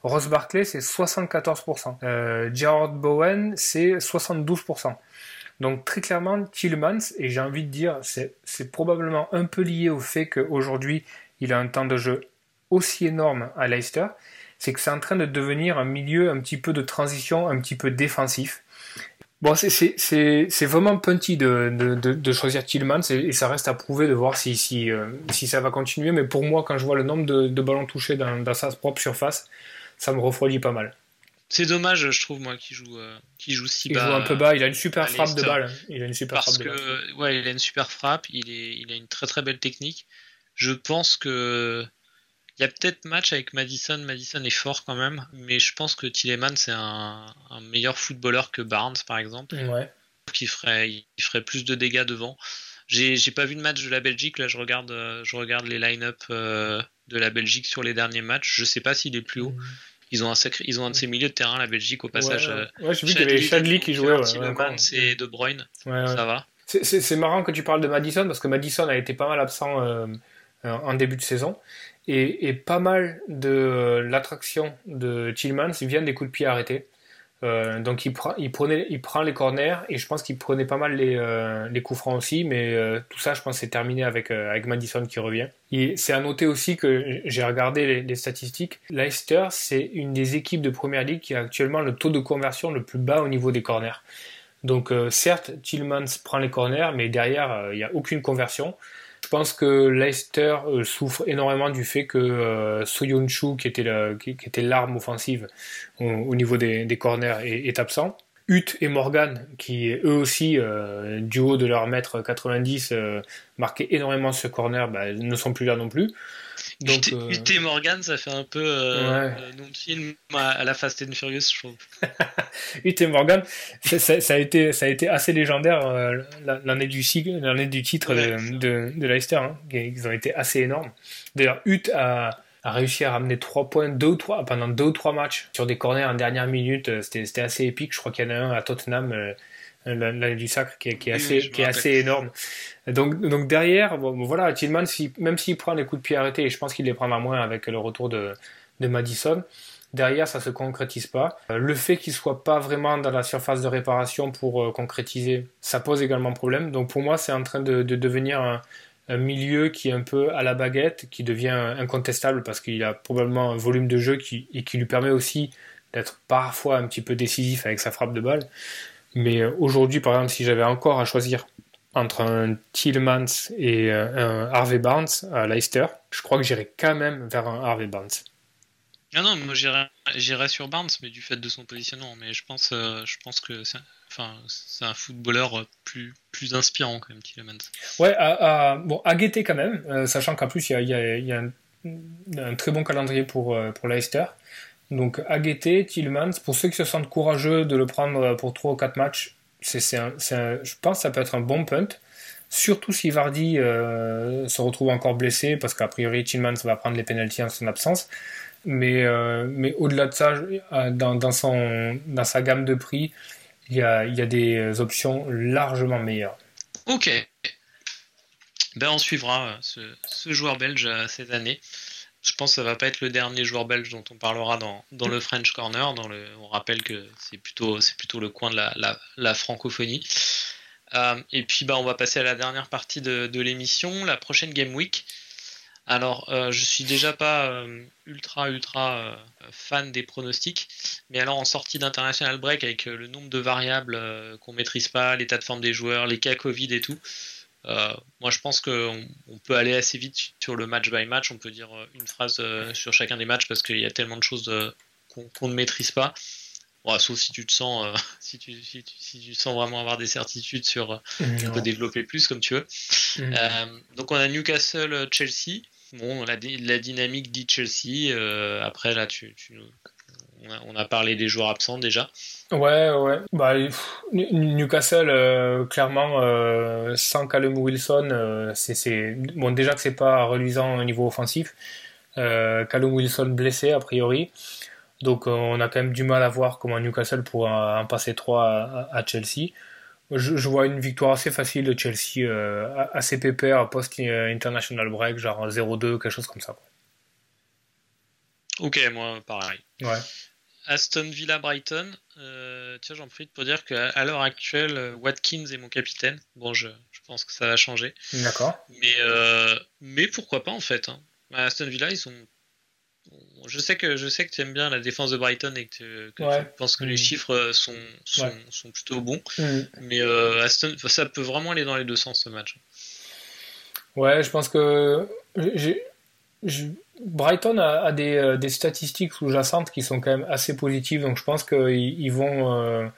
Ross Barkley, c'est 74%. Euh, Gerard Bowen, c'est 72%. Donc très clairement, Tillmans, et j'ai envie de dire, c'est probablement un peu lié au fait qu'aujourd'hui, il a un temps de jeu aussi énorme à Leicester, c'est que c'est en train de devenir un milieu un petit peu de transition, un petit peu défensif. Bon, c'est vraiment punty de, de, choisir Tillmans et, ça reste à prouver de voir si, si, euh, si ça va continuer. Mais pour moi, quand je vois le nombre de, ballons touchés dans sa propre surface, ça me refroidit pas mal. C'est dommage, je trouve, moi, qu'il joue, euh, joue si bas. Il joue un peu bas, il a une super frappe de balle. Il a une super Parce que, ouais, il a une super frappe, il, est, il a une très très belle technique. Je pense que. Il y a peut-être match avec Madison. Madison est fort quand même, mais je pense que Tilleman c'est un, meilleur footballeur que Barnes, par exemple. Ouais. Qui ferait, il ferait plus de dégâts devant. J'ai, pas vu de match de la Belgique. Là, je regarde, je regarde les line-up euh, de la Belgique sur les derniers matchs. Je sais pas s'il est plus haut. Mm. Ils ont un sacré, ils ont un de ces milieux de terrain, la Belgique, au passage. Ouais, euh, j'ai vu qu'il y avait Chadli qui jouait. Ouais, c'est De Bruyne. Ça va. C'est marrant que tu parles de Madison parce que Madison a été pas mal absent euh, en début de saison et, et pas mal de l'attraction de Tillmans vient des coups de pied arrêtés. Euh, donc il, prend, il, prenait, il prend les corners et je pense qu'il prenait pas mal les, euh, les coups francs aussi, mais euh, tout ça je pense c'est terminé avec, avec Madison qui revient. C'est à noter aussi que j'ai regardé les, statistiques, Leicester c'est une des équipes de Première Ligue qui a actuellement le taux de conversion le plus bas au niveau des corners. Donc certes Tillmans prend les corners, mais derrière il n'y a aucune conversion. Je pense que Leicester euh, souffre énormément du fait que euh, qui était l'arme offensive au, niveau des, corners, est, absent. Hutt et Morgan, qui eux aussi, euh, du haut de leur mètre 90, marquaient énormément ce corner, bah, ne sont plus là non plus. Donc, UT, Morgan, ça fait un peu euh, nom de film à, la Fast and Furious, je trouve. UT Morgan, ça, a été, ça a été assez légendaire l'année du, du titre de, de, Leicester. Hein. Ils ont été assez énormes. D'ailleurs, UT a, a réussi à ramener 3 points deux ou 3, pendant 2 ou 3 matchs sur des corners en dernière minute. C'était assez épique. Je crois qu'il y en a un à Tottenham l'année du sacre qui est, qui est assez, qui est assez énorme. Donc, donc derrière, bon, voilà, Tillman, si, même s'il prend les coups de pied arrêtés, et je pense qu'il les prendra moins avec le retour de, de Madison, derrière ça se concrétise pas. Euh, le fait qu'il soit pas vraiment dans la surface de réparation pour euh, concrétiser, ça pose également problème. Donc pour moi, c'est en train de, de devenir un, un, milieu qui est un peu à la baguette, qui devient incontestable parce qu'il a probablement un volume de jeu qui, et qui lui permet aussi d'être parfois un petit peu décisif avec sa frappe de balle. Mais euh, aujourd'hui, par exemple, si j'avais encore à choisir entre un Tillmans et euh, un Harvey Barnes à Leicester, je crois que j'irais quand même vers un Harvey Barnes. Ah non, moi j'irais sur Barnes, mais du fait de son positionnement. Mais je pense, euh, je pense que c'est enfin, un footballeur plus, plus inspirant quand même, Tillemans. Ouais, à, bon, à guetter quand même, euh, sachant qu'en plus il y a, y a un, un, très bon calendrier pour, euh, pour Leicester. Donc à guetter, Tillemans, pour ceux qui se sentent courageux de le prendre pour 3 ou 4 matchs, c'est, je pense que ça peut être un bon punt. Surtout si Vardy se retrouve encore blessé, parce qu'a priori Tillmans va prendre les pénalties en son absence. Mais, euh, mais au-delà de ça, euh, dans, son, dans sa gamme de prix, il y a, il y a des options largement meilleures. Ok. Ben, on suivra euh, ce, ce, joueur belge cette année. Je pense que ça va pas être le dernier joueur belge dont on parlera dans, le French Corner. On rappelle que c'est plutôt, le coin de la, francophonie. Euh, et puis bah, on va passer à la dernière partie de, de l'émission, la prochaine Game Week. Alors, euh, je suis déjà pas euh, ultra ultra euh, fan des pronostics, mais alors en sortie d'international break avec le nombre de variables qu'on maîtrise pas, l'état de forme des joueurs, les cas Covid et tout, moi je pense qu'on on peut aller assez vite sur le match by match. On peut dire une phrase sur chacun des matchs parce qu'il y a tellement de choses qu'on ne maîtrise pas. sauf si tu te sens, si, tu, si, tu, sens vraiment avoir des certitudes sur, tu peux développer plus comme tu veux. donc on a Newcastle, Chelsea. Bon, la, la dynamique dit Chelsea. Euh, après, là, tu, on, a, parlé des joueurs absents déjà. Ouais, ouais. Bah, Newcastle, euh, clairement, euh, sans Callum Wilson, c'est bon déjà que c'est pas reluisant au niveau offensif. Callum Wilson blessé a priori. Donc on a quand même du mal à voir comment Newcastle pourra en passer 3 à Chelsea. Je, vois une victoire assez facile de Chelsea, euh, assez pépère, post-international break, genre 0-2, quelque chose comme ça. Ok, moi pareil. Ouais. Aston Villa Brighton, euh, tiens j'en profite pour dire qu'à l'heure actuelle, Watkins est mon capitaine. Bon, je, je pense que ça va changer. D'accord. Mais, euh, mais pourquoi pas en fait. Hein. Aston Villa, ils sont je sais que je sais que tu aimes bien la défense de Brighton et que, tu penses que les mm. chiffres euh, sont, sont, plutôt bons. Mm. Mais euh, Aston, ça peut vraiment aller dans les deux sens ce match. Ouais, je pense que Brighton a, euh, des, statistiques sous-jacentes qui sont quand même assez positives, donc je pense qu'ils ils vont.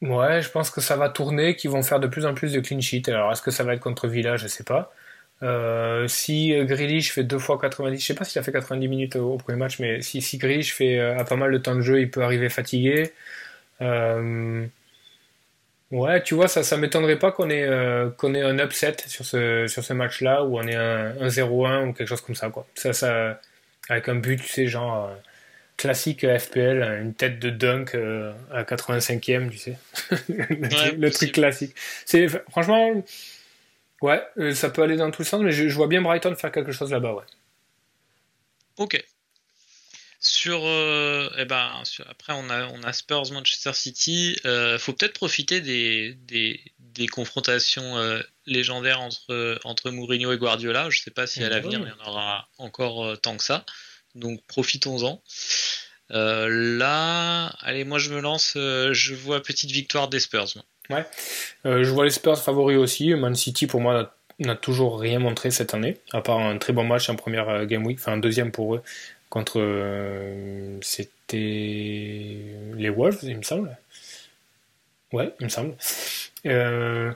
Ouais, je pense que ça va tourner, qu'ils vont faire de plus en plus de clean sheet. Alors, est-ce que ça va être contre Villa? Je sais pas. Euh, si Grealish fait deux fois 90, je sais pas s'il a fait 90 minutes au, premier match, mais si, si Grealish fait euh, a pas mal de temps de jeu, il peut arriver fatigué. Euh, ouais, tu vois, ça, ça m'étonnerait pas qu'on ait, qu'on ait un upset sur ce, sur ce match-là, ou on ait un, 0-1 ou quelque chose comme ça, quoi. Ça, ça, avec un but, tu sais, genre classique FPL, une tête de dunk à 85e, tu sais. le, truc classique. C'est franchement Ouais, euh, ça peut aller dans tout le sens, mais je, vois bien Brighton faire quelque chose là-bas, ouais. Ok. Sur, euh, eh ben, après on a, on a Spurs Manchester City. Euh, faut peut-être profiter des, des, des confrontations euh, légendaires entre, entre Mourinho et Guardiola. Je sais pas si à l'avenir il y en aura encore tant que ça. Donc profitons-en. là, allez, moi je me lance. je vois petite victoire des Spurs. Moi. Ouais. Euh, je vois les Spurs favoris aussi. Man City, pour moi, n'a toujours rien montré cette année, à part un très bon match en première euh, game week, enfin un deuxième pour eux, contre. Euh, c'était les Wolves, il me semble. Ouais, il me semble. Euh,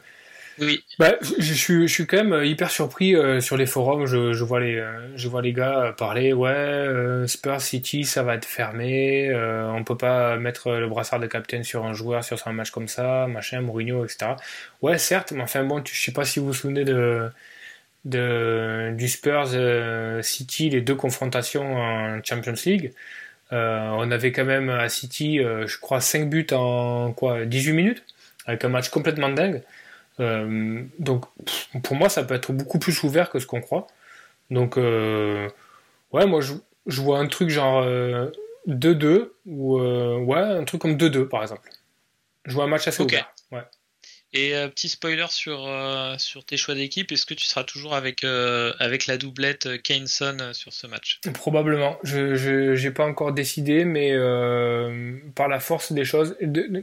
oui. Bah, je, suis, je suis quand même hyper surpris euh, sur les forums. Je, je, vois les, je vois les gars parler. Ouais, Spurs City, ça va être fermé. on peut pas mettre le brassard de capitaine sur un joueur sur un match comme ça, machin, Mourinho, etc. Ouais, certes, mais enfin bon, je sais pas si vous vous souvenez de, de du Spurs City, les deux confrontations en Champions League. on avait quand même à City, je crois, 5 buts en quoi, 18 minutes, avec un match complètement dingue. Euh, donc pour moi, ça peut être beaucoup plus ouvert que ce qu'on croit. Donc euh, ouais, moi je, je, vois un truc genre 2-2 euh, ou ouais, un truc comme 2-2 par exemple. Je vois un match assez ouvert. Ouais. Et petit spoiler sur, sur tes choix d'équipe, est-ce que tu seras toujours avec, avec la doublette Kane-Son sur ce match? Probablement. Je n'ai pas encore décidé, mais par la force des choses,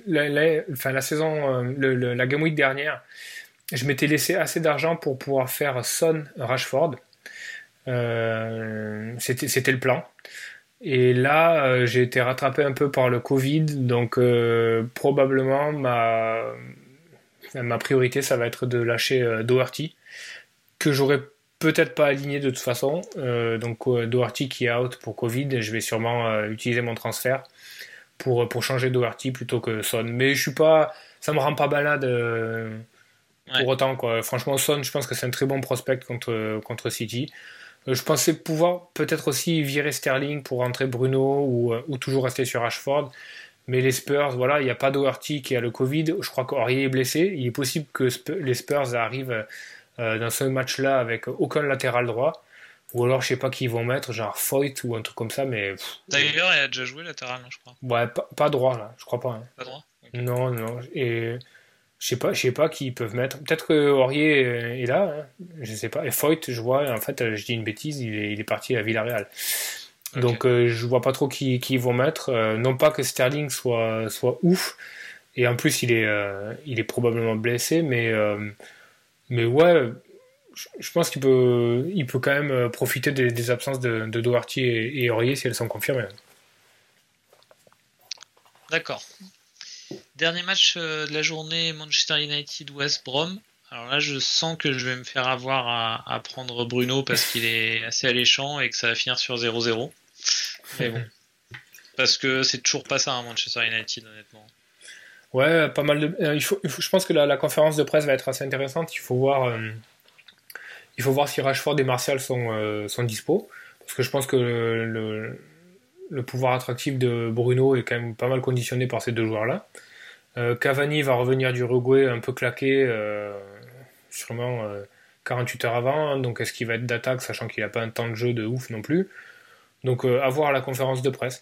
la, la saison, la Game Week dernière, je m'étais laissé assez d'argent pour pouvoir faire Son Rashford. C'était le plan. Et là, j'ai été rattrapé un peu par le Covid, donc probablement ma, ma priorité, ça va être de lâcher Doherty, que j'aurais peut-être pas aligné de toute façon. donc Doherty qui est out pour Covid, je vais sûrement utiliser mon transfert pour, pour changer Doherty plutôt que Son. Mais je suis pas, ça me rend pas balade euh, pour autant. Quoi. Franchement, Son, je pense que c'est un très bon prospect contre, contre City. Euh, je pensais pouvoir peut-être aussi virer Sterling pour rentrer Bruno ou, euh, ou toujours rester sur Ashford. Mais les Spurs, voilà, il n'y a pas Doherty qui a le Covid. Je crois qu'Aurier est blessé. Il est possible que les Spurs arrivent dans ce match-là avec aucun latéral droit. Ou alors, je sais pas qui ils vont mettre, genre Foyt ou un truc comme ça, mais. D'ailleurs, il a déjà joué latéral, je crois. Ouais, pas, droit, là, je crois pas. Hein. Pas droit Non, non. Et je sais pas, je sais pas qui ils peuvent mettre. Peut-être que Aurier est là, hein. je sais pas. Et Foyt, je vois, en fait, je dis une bêtise, il est, il est parti à Villarreal. Donc, euh, je vois pas trop qui, qui ils vont mettre. Euh, non pas que Sterling soit, soit ouf. Et en plus, il est, euh, il est probablement blessé, mais, mais ouais je pense qu'il peut, il peut quand même profiter des, absences de, de Doherty et, et, Aurier si elles sont confirmées. D'accord. Dernier match de la journée, Manchester United West Brom. Alors là, je sens que je vais me faire avoir à, prendre Bruno parce qu'il est assez alléchant et que ça va finir sur 0-0. Mais bon. Parce que c'est toujours pas ça, hein, Manchester United, honnêtement. Ouais, pas mal de. Euh, il faut, je pense que la, conférence de presse va être assez intéressante. Il faut voir. Il faut voir si Rashford et Martial sont, euh, sont dispo. Parce que je pense que le, le, pouvoir attractif de Bruno est quand même pas mal conditionné par ces deux joueurs-là. Euh, Cavani va revenir du Uruguay un peu claqué, euh, sûrement 48 heures avant. Donc est-ce qu'il va être d'attaque, sachant qu'il n'a pas un temps de jeu de ouf non plus? Donc à voir la conférence de presse.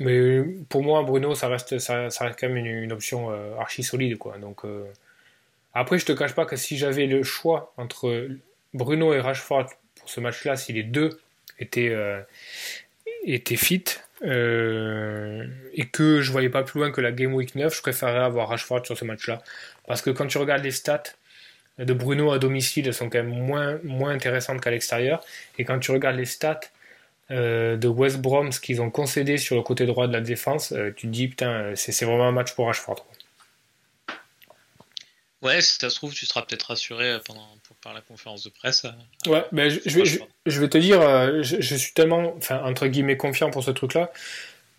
Mais pour moi, Bruno, ça reste, ça, reste quand même une, option archi solide. Quoi. Donc, après, je te cache pas que si j'avais le choix entre Bruno et Rashford pour ce match-là, si les deux étaient, euh, étaient fit, euh, et que je voyais pas plus loin que la Game Week 9, je préférerais avoir Rashford sur ce match-là. Parce que quand tu regardes les stats de Bruno à domicile, elles sont quand même moins, moins intéressantes qu'à l'extérieur. Et quand tu regardes les stats euh, de West Brom, ce qu'ils ont concédé sur le côté droit de la défense, tu te dis, putain, c'est vraiment un match pour Rashford. Ouais, si ça se trouve, tu seras peut-être rassuré pendant, par la conférence de presse. Euh, ouais, ben je, vais, je, vais te dire, euh, je, suis tellement, enfin, entre guillemets, confiant pour ce truc-là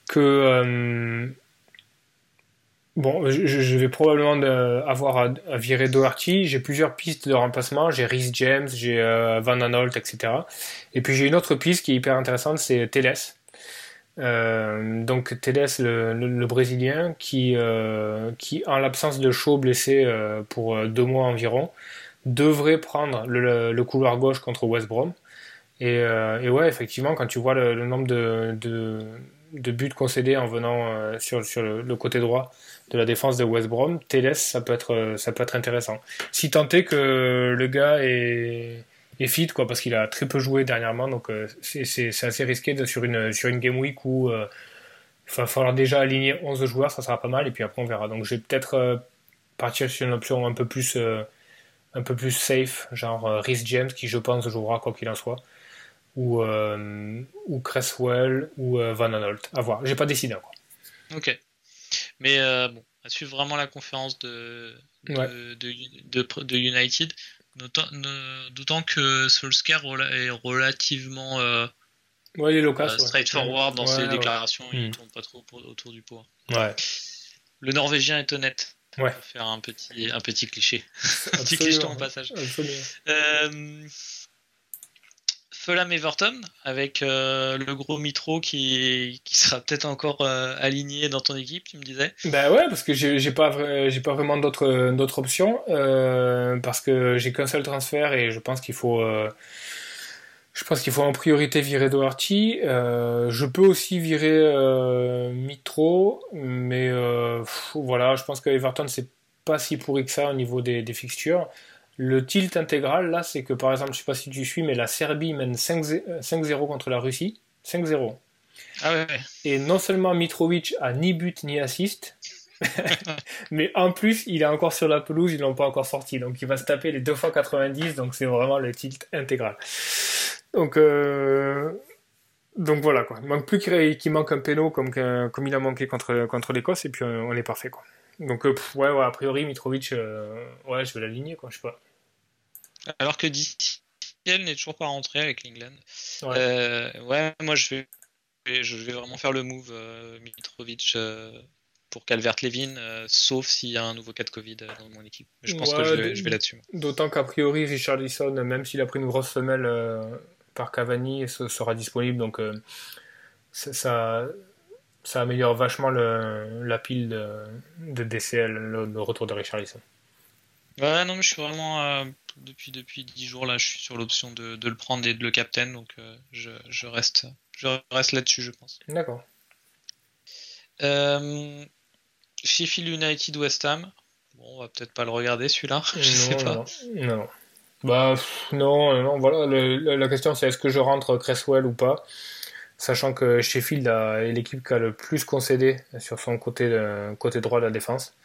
que. Euh, bon, je, vais probablement avoir à, virer Doherty. J'ai plusieurs pistes de remplacement. J'ai Rhys James, j'ai Van Anolt, etc. Et puis j'ai une autre piste qui est hyper intéressante, c'est Teles. Euh, donc Teles, le, Brésilien, qui, euh, qui en l'absence de Shaw blessé euh, pour deux mois environ, devrait prendre le, couloir gauche contre West Brom. Et, et, ouais, effectivement, quand tu vois le, nombre de, de, buts concédés en venant sur, sur le, côté droit de la défense de West Brom, Teles, ça peut être, ça peut être intéressant. Si tant est que le gars est et fit quoi parce qu'il a très peu joué dernièrement donc euh, c'est assez risqué sur une sur une game week où euh, il va falloir déjà aligner 11 joueurs ça sera pas mal et puis après on verra. Donc je vais peut-être euh, partir sur une option un peu plus un peu plus safe genre Rhys James qui je pense jouera quoi qu'il en soit ou ou Cresswell ou Van Anolt à voir. J'ai pas décidé encore. Ok mais bon à suivre vraiment la conférence de de, de, de United D'autant que Solskjaer est relativement euh, ouais, il est euh, straightforward dans ses déclarations, il ne hmm. tourne pas trop autour du pot. Ouais. Le Norvégien est honnête. Ouais. On va faire un petit, un petit cliché. un petit cliché en passage. Euh, Fulham Everton avec euh, le gros Mitro qui, sera peut-être encore euh, aligné dans ton équipe, tu me disais Bah ouais, parce que j'ai pas, pas vraiment d'autres options euh, parce que j'ai qu'un seul transfert et je pense qu'il faut je pense qu'il faut en priorité virer Doherty. je peux aussi virer Mitro, mais voilà, je pense que Everton c'est pas si pourri que ça au niveau des fixtures. Le tilt intégral, là, c'est que par exemple, je sais pas si tu suis, mais la Serbie mène 5-0 contre la Russie. 5-0. Ah ouais. Et non seulement Mitrovic a ni but ni assist, mais en plus, il est encore sur la pelouse, ils l'ont pas encore sorti. Donc il va se taper les 2 fois 90, donc c'est vraiment le tilt intégral. Donc, donc voilà quoi. Il manque plus qu'il manque un péno comme, comme il a manqué contre, contre l'Écosse et puis on est parfait quoi. Donc ouais, ouais, a priori Mitrovic, ouais, je vais l'aligner quoi, je sais pas. Alors que d'ici n'est toujours pas rentré avec l'England. Ouais. moi je vais je vais vraiment faire le move euh, Mitrovic euh, pour Calvert-Levin, euh, sauf s'il y a un nouveau cas de Covid dans mon équipe. Je pense que je vais, là-dessus. D'autant qu'a priori, Richard Lisson, même s'il a pris une grosse femelle par Cavani, sera disponible. Donc ça, ça améliore vachement le, la pile de, DCL, le, retour de Richard Lisson. Ouais, non, mais je suis vraiment. depuis, depuis 10 jours, là, je suis sur l'option de, le prendre et de le captain, donc je, je, reste je reste là-dessus, je pense. D'accord. Euh, Sheffield United West Ham. Bon, on va peut-être pas le regarder celui-là. Je non, sais pas. Non. Bah non, non. Voilà. la question c'est est-ce que je rentre Cresswell ou pas, sachant que Sheffield est l'équipe qui a le plus concédé sur son côté droit de la défense.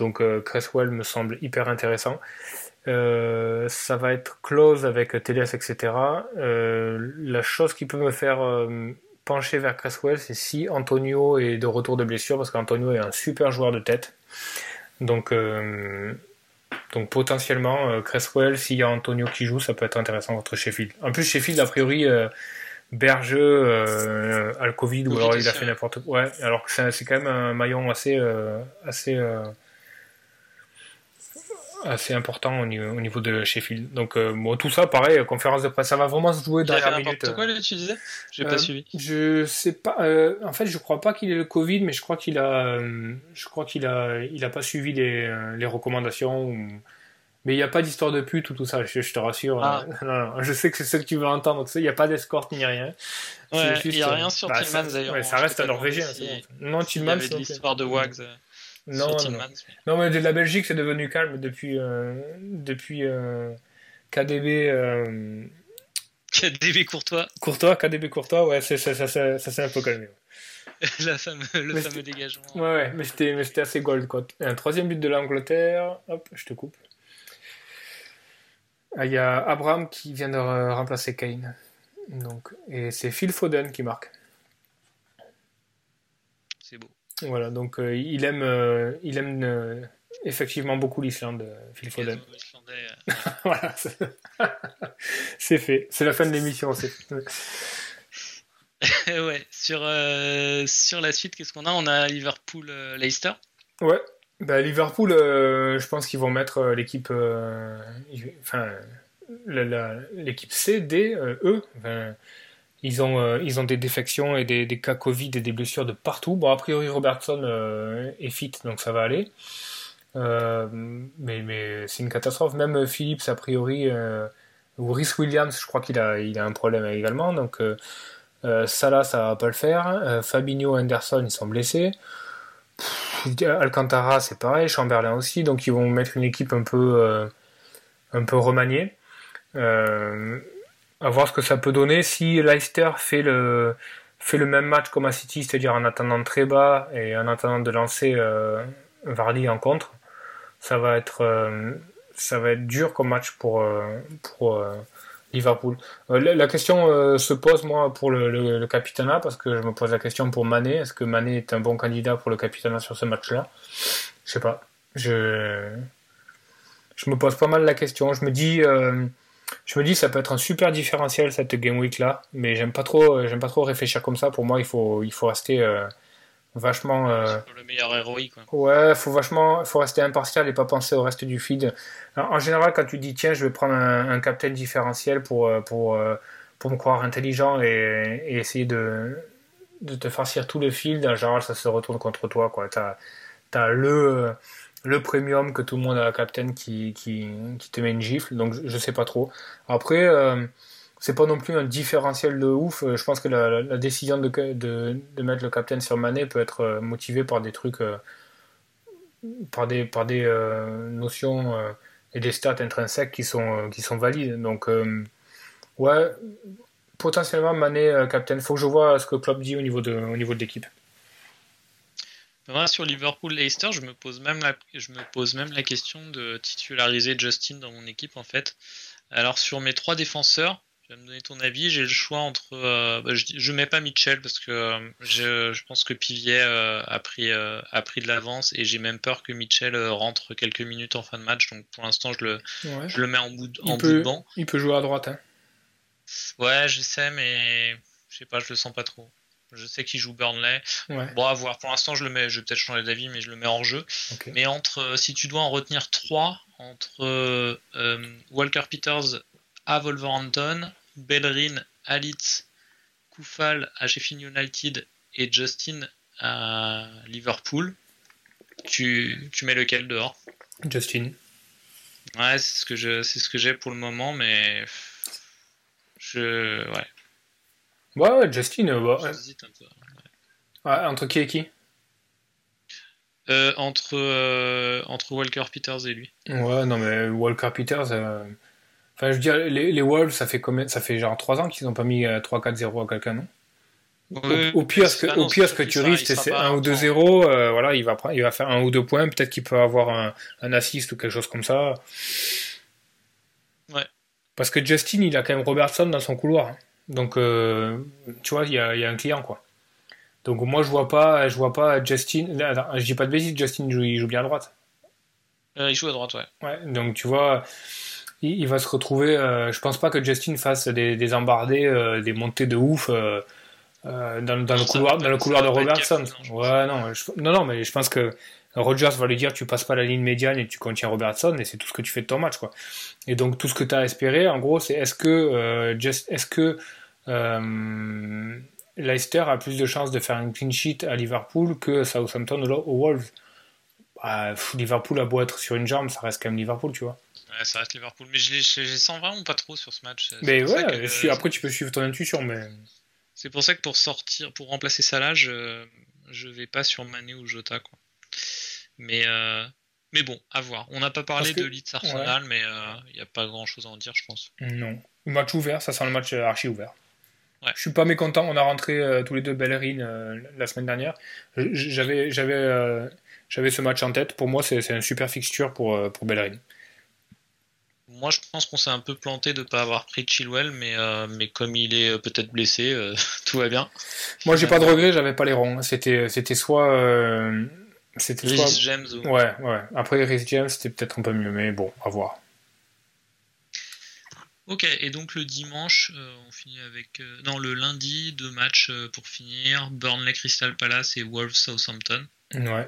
Donc euh, Cresswell me semble hyper intéressant. Euh, ça va être close avec TDS, etc. Euh, la chose qui peut me faire pencher vers Cresswell, c'est si Antonio est de retour de blessure, parce qu'Antonio est un super joueur de tête. Donc, donc potentiellement, Cresswell, s'il y a Antonio qui joue, ça peut être intéressant contre Sheffield. En plus, Sheffield, a priori, Bergeux a le Covid, ou alors il a fait n'importe quoi. Ouais, alors que c'est quand même un maillon assez, assez assez important au niveau, de Sheffield. Donc euh, bon, tout ça, pareil, conférence de presse, ça va vraiment se jouer derrière minute. quoi tu disais? J'ai pas euh, suivi. Je sais pas. Euh, en fait, je crois pas qu'il ait le Covid, mais je crois qu'il a, je crois qu'il a, il a pas suivi les, les recommandations. Mais il n'y a pas d'histoire de pute ou tout ça, je, te rassure. Ah. Non, non, je sais que c'est ce que tu veux entendre. il n'y a pas d'escorte ni rien. Ouais, il n'y a rien sur bah, Tillman d'ailleurs. ça reste un Norvégien. Non, Tillman. Il y avait l'histoire de Wags. Non, non. mais de la Belgique, c'est devenu calme depuis, euh, depuis euh, KDB. Euh, KDB Courtois. Courtois, KDB Courtois, ouais, ça, ça, ça, s'est un peu calmé. la le fameux dégagement. Ouais, ouais, mais c'était assez gold. Quoi. Un troisième but de l'Angleterre. Hop, je te coupe. Ah, il y a Abraham qui vient de remplacer Kane. Donc, et c'est Phil Foden qui marque. Voilà, donc euh, il aime, euh, il aime euh, effectivement beaucoup l'Islande, Phil Foden. voilà, c'est fait. C'est la fin de l'émission. ouais, sur, sur la suite, qu'est-ce qu'on a? On a Liverpool-Leicester. ouais, bah, Liverpool, je pense qu'ils vont mettre l'équipe, enfin, l'équipe C, D, E. Ils ont, euh, ils ont des défections et des, cas Covid et des blessures de partout. Bon, a priori, Robertson euh, est fit, donc ça va aller. Euh, mais mais c'est une catastrophe. Même Phillips, a priori, ou Rhys Williams, je crois qu'il a, il a un problème également. Donc Salah, ça va pas le faire. Fabinho, Anderson, ils sont blessés. Alcantara, c'est pareil. Chamberlain aussi. Donc ils vont mettre une équipe un peu, un peu remaniée. Euh, à voir ce que ça peut donner. Si Leicester fait le, fait le même match comme à City, c'est-à-dire en attendant très bas et en attendant de lancer euh, Vardy en contre, ça va être, euh, ça va être dur comme match pour, euh, pour euh, Liverpool. La, question se pose moi pour le, le, le, capitana parce que je me pose la question pour Mané. Est-ce que Mané est un bon candidat pour le capitana sur ce match-là? Je sais pas. Je me pose pas mal la question. Je me dis je me dis ça peut être un super différentiel cette game week là, mais j'aime pas trop, euh, pas trop réfléchir comme ça. Pour moi, il faut, rester euh, vachement. Euh, le meilleur héroïque. Quoi. Ouais, faut vachement, faut rester impartial et pas penser au reste du feed. en général, quand tu dis tiens, je vais prendre un, un captain différentiel pour pour pour me croire intelligent et, et essayer de de te farcir tout le field, en général, ça se retourne contre toi. Quoi. T'as as le le premium que tout le monde a Captain qui, qui, qui, te met une gifle, donc je, sais pas trop. Après, euh, c'est pas non plus un différentiel de ouf. Je pense que la, décision de, de, mettre le Captain sur Mané peut être euh, motivée par des trucs, euh, par des, par des notions et des stats intrinsèques qui sont, qui sont valides. Donc, ouais, potentiellement Mané Captain. Faut que je vois ce que Klopp dit au niveau de, au niveau de l'équipe sur Liverpool-Leicester, je me pose même la, je me pose même la question de titulariser Justin dans mon équipe en fait. Alors sur mes trois défenseurs, vas me donner ton avis. J'ai le choix entre. Euh, bah, je, je mets pas Mitchell parce que euh, je, je, pense que Pivier euh, a, pris, a pris de l'avance et j'ai même peur que Mitchell rentre quelques minutes en fin de match. Donc pour l'instant, je, le, ouais. je le mets en bout de, en peut, bout de banc. Il peut jouer à droite. Hein. Ouais, je sais, mais je sais pas, je le sens pas trop. Je sais qu'il joue Burnley. Ouais. Bon, à voir. Pour l'instant, je le mets. Je vais peut-être changer d'avis, mais je le mets hors jeu. Okay. Mais entre, si tu dois en retenir trois, entre Walker Peters à Wolverhampton, Bellerin Leeds, Koufal à Sheffield United et Justin à Liverpool, tu, tu mets lequel dehors? Justin. Ouais, c'est ce que je, c'est ce que j'ai pour le moment, mais je, ouais. Ouais, ouais Justin. Euh, bah, J'hésite un peu. Ouais. Ouais, entre qui et qui? Euh, entre, euh, entre Walker Peters et lui. Ouais, non, mais Walker Peters. Euh... Enfin, je veux dire, les, les, Wolves, ça fait combien Ça fait genre 3 ans qu'ils n'ont pas mis 3-4-0 à quelqu'un, non? Au, au, pire, ce que, au pire, ce que tu risques, c'est 1 ou 2-0. Euh, voilà, il va, il va faire 1 ou 2 points. Peut-être qu'il peut avoir un, un assist ou quelque chose comme ça. Ouais. Parce que Justin, il a quand même Robertson dans son couloir. Hein. Donc, euh, tu vois, il y a, il y a un client, quoi. Donc moi je vois pas, je vois pas Justin. Attends, je dis pas de bêtises, Justin il joue, il joue bien à droite. Euh, il joue à droite, ouais. Ouais, donc tu vois, il, il va se retrouver. Euh, je pense pas que Justin fasse des, des embardés, euh, des montées de ouf euh, dans, le couloir, dans le couloir de Robertson. Ouais, non, je, non, non, mais je pense que Rogers va lui dire tu passes pas la ligne médiane et tu contiens Robertson et c'est tout ce que tu fais de ton match, quoi. Et donc tout ce que tu as espéré, en gros, c'est est-ce que, just, est-ce que Leicester a plus de chances de faire un clean sheet à Liverpool que Southampton aux Wolves? Bah, Liverpool a beau être sur une jambe, ça reste quand même Liverpool, tu vois. Ouais, ça reste Liverpool, mais je les, je les sens vraiment pas trop sur ce match. Mais ouais, que, suis, après tu peux suivre ton intuition, mais. C'est pour ça que pour sortir, pour remplacer Salah, je, je vais pas sur Mané ou Jota, quoi. Mais, euh, mais bon, à voir. On n'a pas parlé que, de Leeds Arsenal, ouais. mais il euh, n'y a pas grand chose à en dire, je pense. Non. Match ouvert, ça sent le match archi ouvert. Ouais. Je suis pas mécontent. On a rentré euh, tous les deux Bellerin euh, la semaine dernière. J'avais j'avais euh, j'avais ce match en tête. Pour moi, c'est un super fixture pour pour Bellerin. Moi, je pense qu'on s'est un peu planté de pas avoir pris Chilwell, mais mais comme il est peut-être blessé, tout va bien. Moi, j'ai pas de regret. J'avais pas les ronds. C'était c'était soit c'était soit James. Ou... Ouais ouais. Après Rhys James, c'était peut-être un peu mieux, mais bon, à voir. Ok, et donc le dimanche, euh, on finit avec. Euh, non, le lundi, deux matchs euh, pour finir Burnley Crystal Palace et Wolves Southampton. Ouais.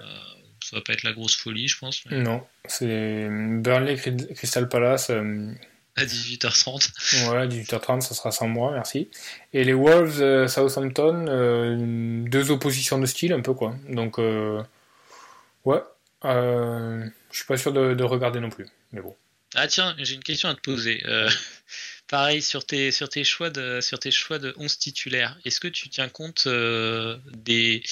Ça va pas être la grosse folie, je pense. Mais... Non, c'est Burnley Crystal Palace. À 18h30. Ouais, 18h30, ça sera sans moi, merci. Et les Wolves Southampton, deux oppositions de style, un peu quoi. Donc, ouais. je suis pas sûr de, de regarder non plus, mais bon. Ah tiens, j'ai une question à te poser. Euh, pareil sur tes sur tes choix de sur tes choix de 11 titulaires. Est-ce que tu tiens compte euh, des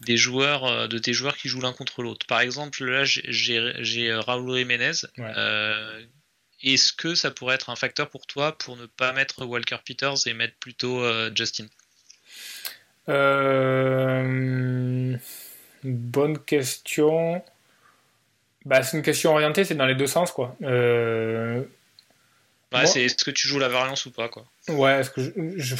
des joueurs de tes joueurs qui jouent l'un contre l'autre? Par exemple, là j'ai j'ai Raúl Jiménez. Ouais. Euh, Est-ce que ça pourrait être un facteur pour toi pour ne pas mettre Walker Peters et mettre plutôt euh, Justin? Bonne question. Bah, c'est une question orientée, c'est dans les deux sens, quoi. Euh... Ouais, c'est est-ce que tu joues la variance ou pas, quoi. Ouais, est-ce que je... je...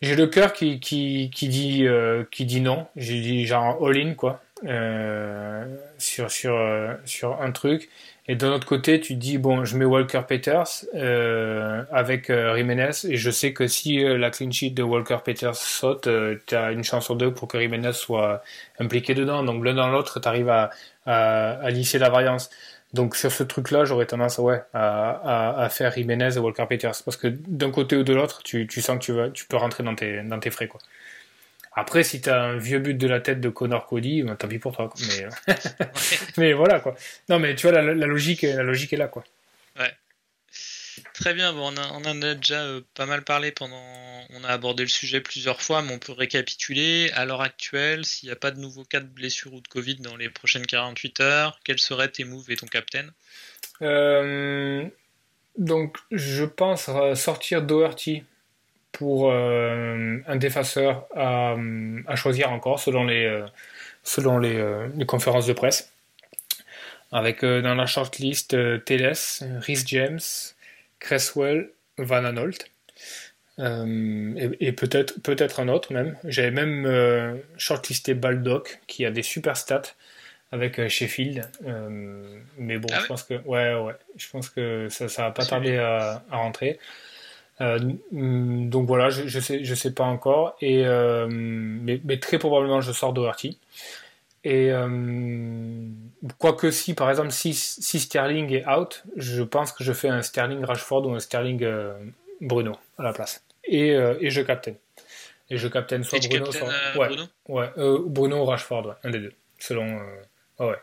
J'ai le cœur qui, qui, qui, dit, euh, qui dit non. J'ai dit genre all-in, quoi. Euh, sur, sur, euh, sur un truc. Et d'un autre côté, tu dis, bon, je mets Walker Peters euh, avec Jiménez, et je sais que si la clean sheet de Walker Peters saute, tu as une chance sur deux pour que Jiménez soit impliqué dedans. Donc l'un dans l'autre, tu arrives à, à, à, lisser la variance. Donc sur ce truc-là, j'aurais tendance ouais, à, à, à, faire Jiménez et Walker Peters. Parce que d'un côté ou de l'autre, tu, tu sens que tu, vas, tu peux rentrer dans tes, dans tes frais. Quoi. Après, si tu as un vieux but de la tête de Connor Cody, ben, tant pis pour toi. Quoi. Mais, mais voilà quoi. Non, mais tu vois, la, la, logique, la logique est là. quoi. Très bien, bon, on, en a déjà euh, pas mal parlé pendant. On a abordé le sujet plusieurs fois, mais on peut récapituler. À l'heure actuelle, s'il n'y a pas de nouveaux cas de blessure ou de Covid dans les prochaines 48 heures, quels seraient tes moves et ton captain euh, Donc, je pense sortir Doherty pour euh, un défaceur à, choisir encore selon les, euh, selon euh, les conférences de presse. Avec dans la shortlist Teles, Rhys James, Cresswell, Van Anolt. Euh, et, peut-être peut-être un autre même. J'avais même euh, shortlisté Baldock qui a des super stats avec euh, Sheffield. mais bon, Ah je pense que ouais ouais, je pense que ça ça va pas tarder à, à rentrer. Donc voilà, je, je sais je sais pas encore et mais, mais très probablement je sors Doherty. Et quoique si par exemple si, si Sterling est out, je pense que je fais un Sterling Rashford ou un Sterling euh, Bruno à la place. Et, euh, et je captain. Et je captain soit Bruno, captaines, soit euh, ouais, Bruno? Ouais, Bruno ou Rashford, ouais, un des deux, selon. ouais, ouais.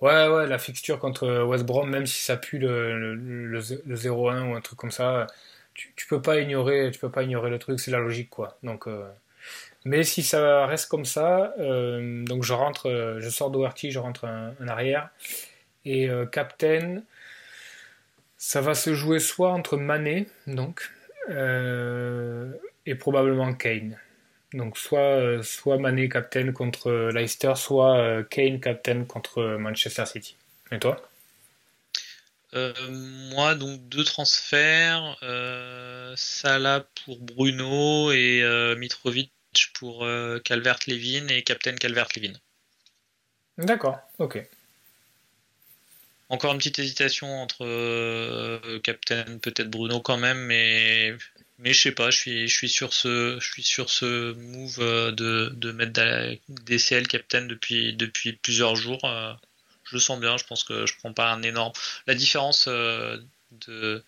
Ouais, ouais, la fixture contre West Brom, même si ça pue le, le, le, le 0-1 ou un truc comme ça, tu, tu peux pas ignorer, tu peux pas ignorer le truc, c'est la logique, quoi. Donc, euh, mais si ça reste comme ça, euh, donc je rentre, euh, je sors Doherty, je rentre un arrière. Et euh, Captain, ça va se jouer soit entre Mané, donc, et probablement Kane. Donc soit, soit Mané Captain contre Leicester, soit Kane Captain contre Manchester City. Et toi? Moi, donc deux transferts, Salah pour Bruno et Mitrovic pour euh, Calvert-Levin et Captain Calvert-Levin. D'accord, ok. Encore une petite hésitation entre euh, Captain peut-être Bruno quand même, mais mais je sais pas, je suis je suis sur ce je suis sur ce move euh, de de mettre DCL Captain depuis depuis plusieurs jours. je le sens bien, je pense que je prends pas un énorme. La différence de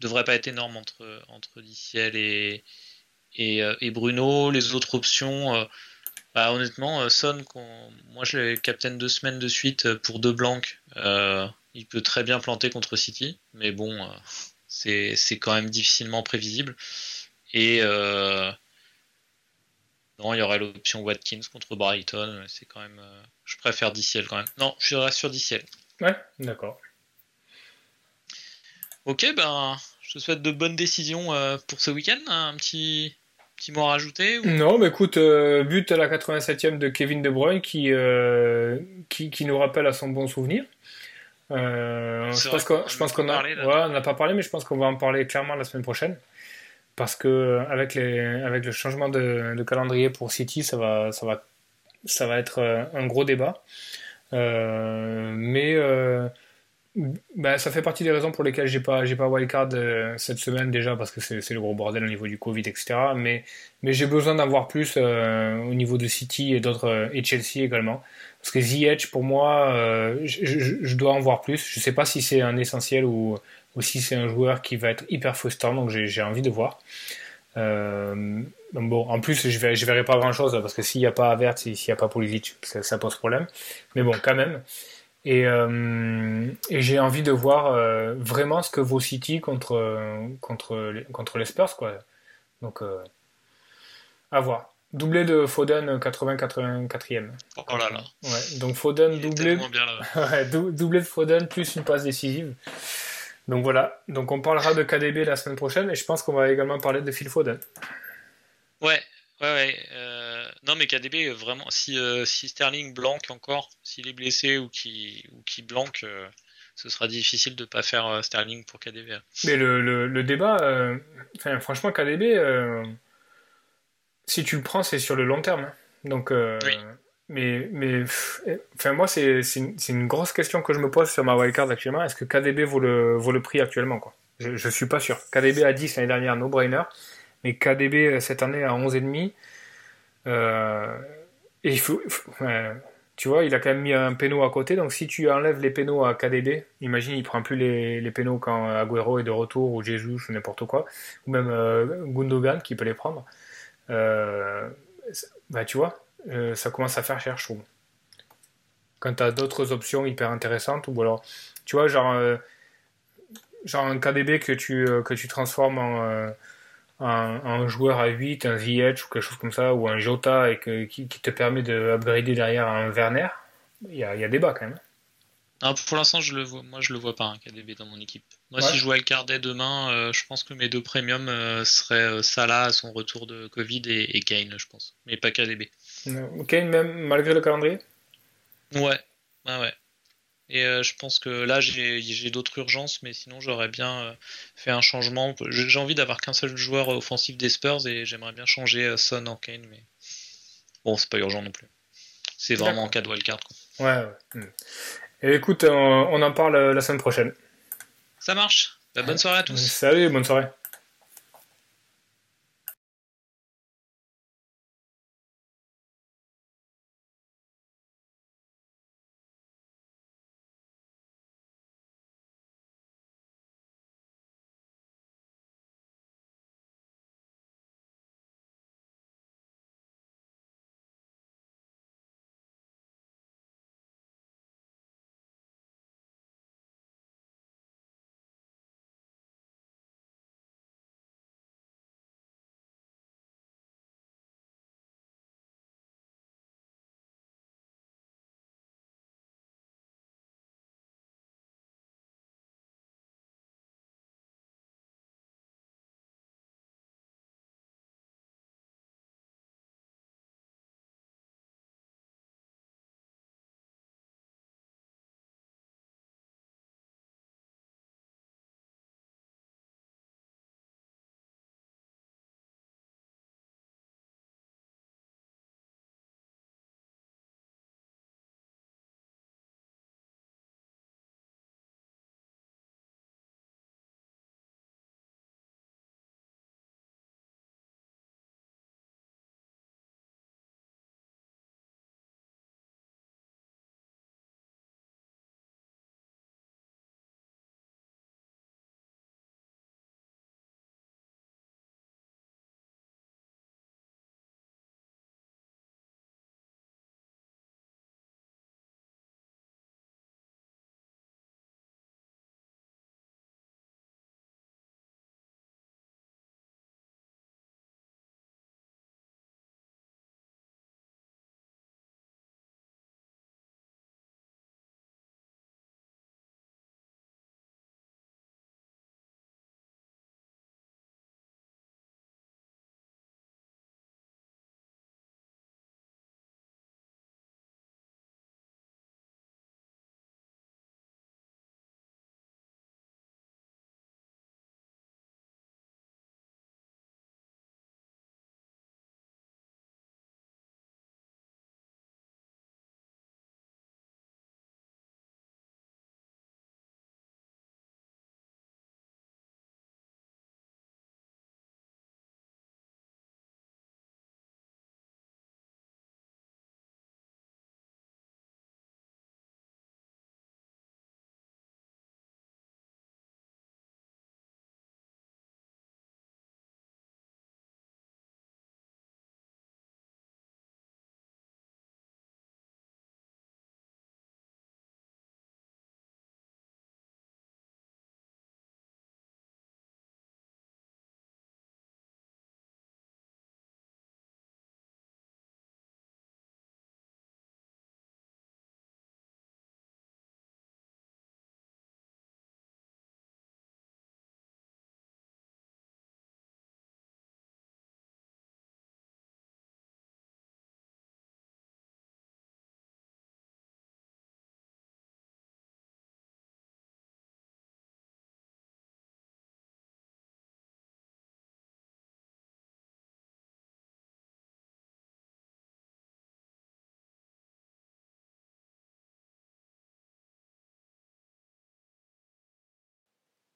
devrait pas être énorme entre entre DCL et et, euh, et Bruno. Les autres options. euh, bah, honnêtement, euh, Son, moi je l'ai captain deux semaines de suite pour deux blancs. Il peut très bien planter contre City, mais bon, c'est quand même difficilement prévisible. Et non, il y aurait l'option Watkins contre Brighton. C'est quand même, euh, je préfère DCL quand même. Non, je reste sur DCL. Ouais, d'accord. Ok, ben, je te souhaite de bonnes décisions euh, pour ce week-end. Un petit rajouter ou- Non, mais écoute, euh, but à la 87e de Kevin De Bruyne qui, euh, qui, qui nous rappelle à son bon souvenir. Euh, je pense qu'on je pense ouais, n'a pas parlé, mais je pense qu'on va en parler clairement la semaine prochaine. Parce que euh, avec, les, avec le changement de, de calendrier pour City, ça va, ça va, ça va être un gros débat. Mais ben, ça fait partie des raisons pour lesquelles j'ai pas, j'ai pas wildcard euh, cette semaine déjà parce que c'est le gros bordel au niveau du Covid, etc. Mais, mais j'ai besoin d'en voir plus euh, au niveau de City et d'autres euh, et Chelsea également. Parce que Ziyech, pour moi, euh, je, dois en voir plus. Je sais pas si c'est un essentiel ou, ou si c'est un joueur qui va être hyper frustrant, donc j'ai j'ai envie de voir. Euh, bon, en plus, je verrai, je verrai pas grand chose parce que s'il n'y a pas Avert, s'il n'y a pas Pulisic, ça pose problème. Mais bon, quand même. Et, euh, et j'ai envie de voir euh, vraiment ce que vaut City contre, euh, contre, les, contre les Spurs, quoi. Donc, euh, à voir. Doublé de Foden 80-84e. Oh là là. Ouais, donc Foden doublé, bien là. ouais, dou- doublé de Foden plus une passe décisive. Donc voilà. Donc on parlera de KDB la semaine prochaine et je pense qu'on va également parler de Phil Foden. Ouais, ouais, ouais. Non, mais KDB, vraiment, si, euh, si Sterling blanque encore, s'il est blessé ou qui ou qui blanque, euh, ce sera difficile de pas faire euh, Sterling pour KDB. hein. Mais le, le, le débat, enfin, franchement, KDB, si tu le prends, c'est sur le long terme. hein. Donc, Oui. mais, mais pff, enfin, moi, c'est une, grosse question que je me pose sur ma wildcard actuellement. Est-ce que KDB vaut le, vaut le prix actuellement quoi? Je, je suis pas sûr. KDB à 10 l'année dernière, no-brainer. Mais KDB cette année à 11,5. Euh, et il faut. tu vois, il a quand même mis un péno à côté. Donc si tu enlèves les pénaux à KDB, imagine, il prend plus les, les pénaux quand Agüero est de retour ou Jesus ou n'importe quoi. Ou même euh, Gundogan qui peut les prendre. Euh, bah tu vois, ça commence à faire cher, je trouve. Quand tu as d'autres options hyper intéressantes, ou alors, tu vois, genre, genre un KDB que tu, que tu transformes en, en joueur à 8, un Ziyech ou quelque chose comme ça, ou un Jota et que, qui, qui te permet de upgrader derrière un Werner, il y a, y a débat quand même. Non, pour l'instant, je le vois. Moi, je le vois pas un KDB dans mon équipe. Moi, Ouais. si je jouais dès demain, euh, je pense que mes deux premiums euh, seraient euh, Salah à son retour de Covid et, et Kane, je pense, mais pas KDB. Ok, même malgré le calendrier? Ouais, ouais, ouais. Et euh, je pense que là, j'ai d'autres urgences, mais sinon, j'aurais bien euh, fait un changement. J'ai envie d'avoir qu'un seul joueur offensif des Spurs et j'aimerais bien changer Son en Kane, mais bon, c'est pas urgent non plus. C'est vraiment en cas de wildcard. Ouais, ouais. Et écoute, on, en parle la semaine prochaine. Ça marche. Bah, bonne soirée à tous. Salut, bonne soirée.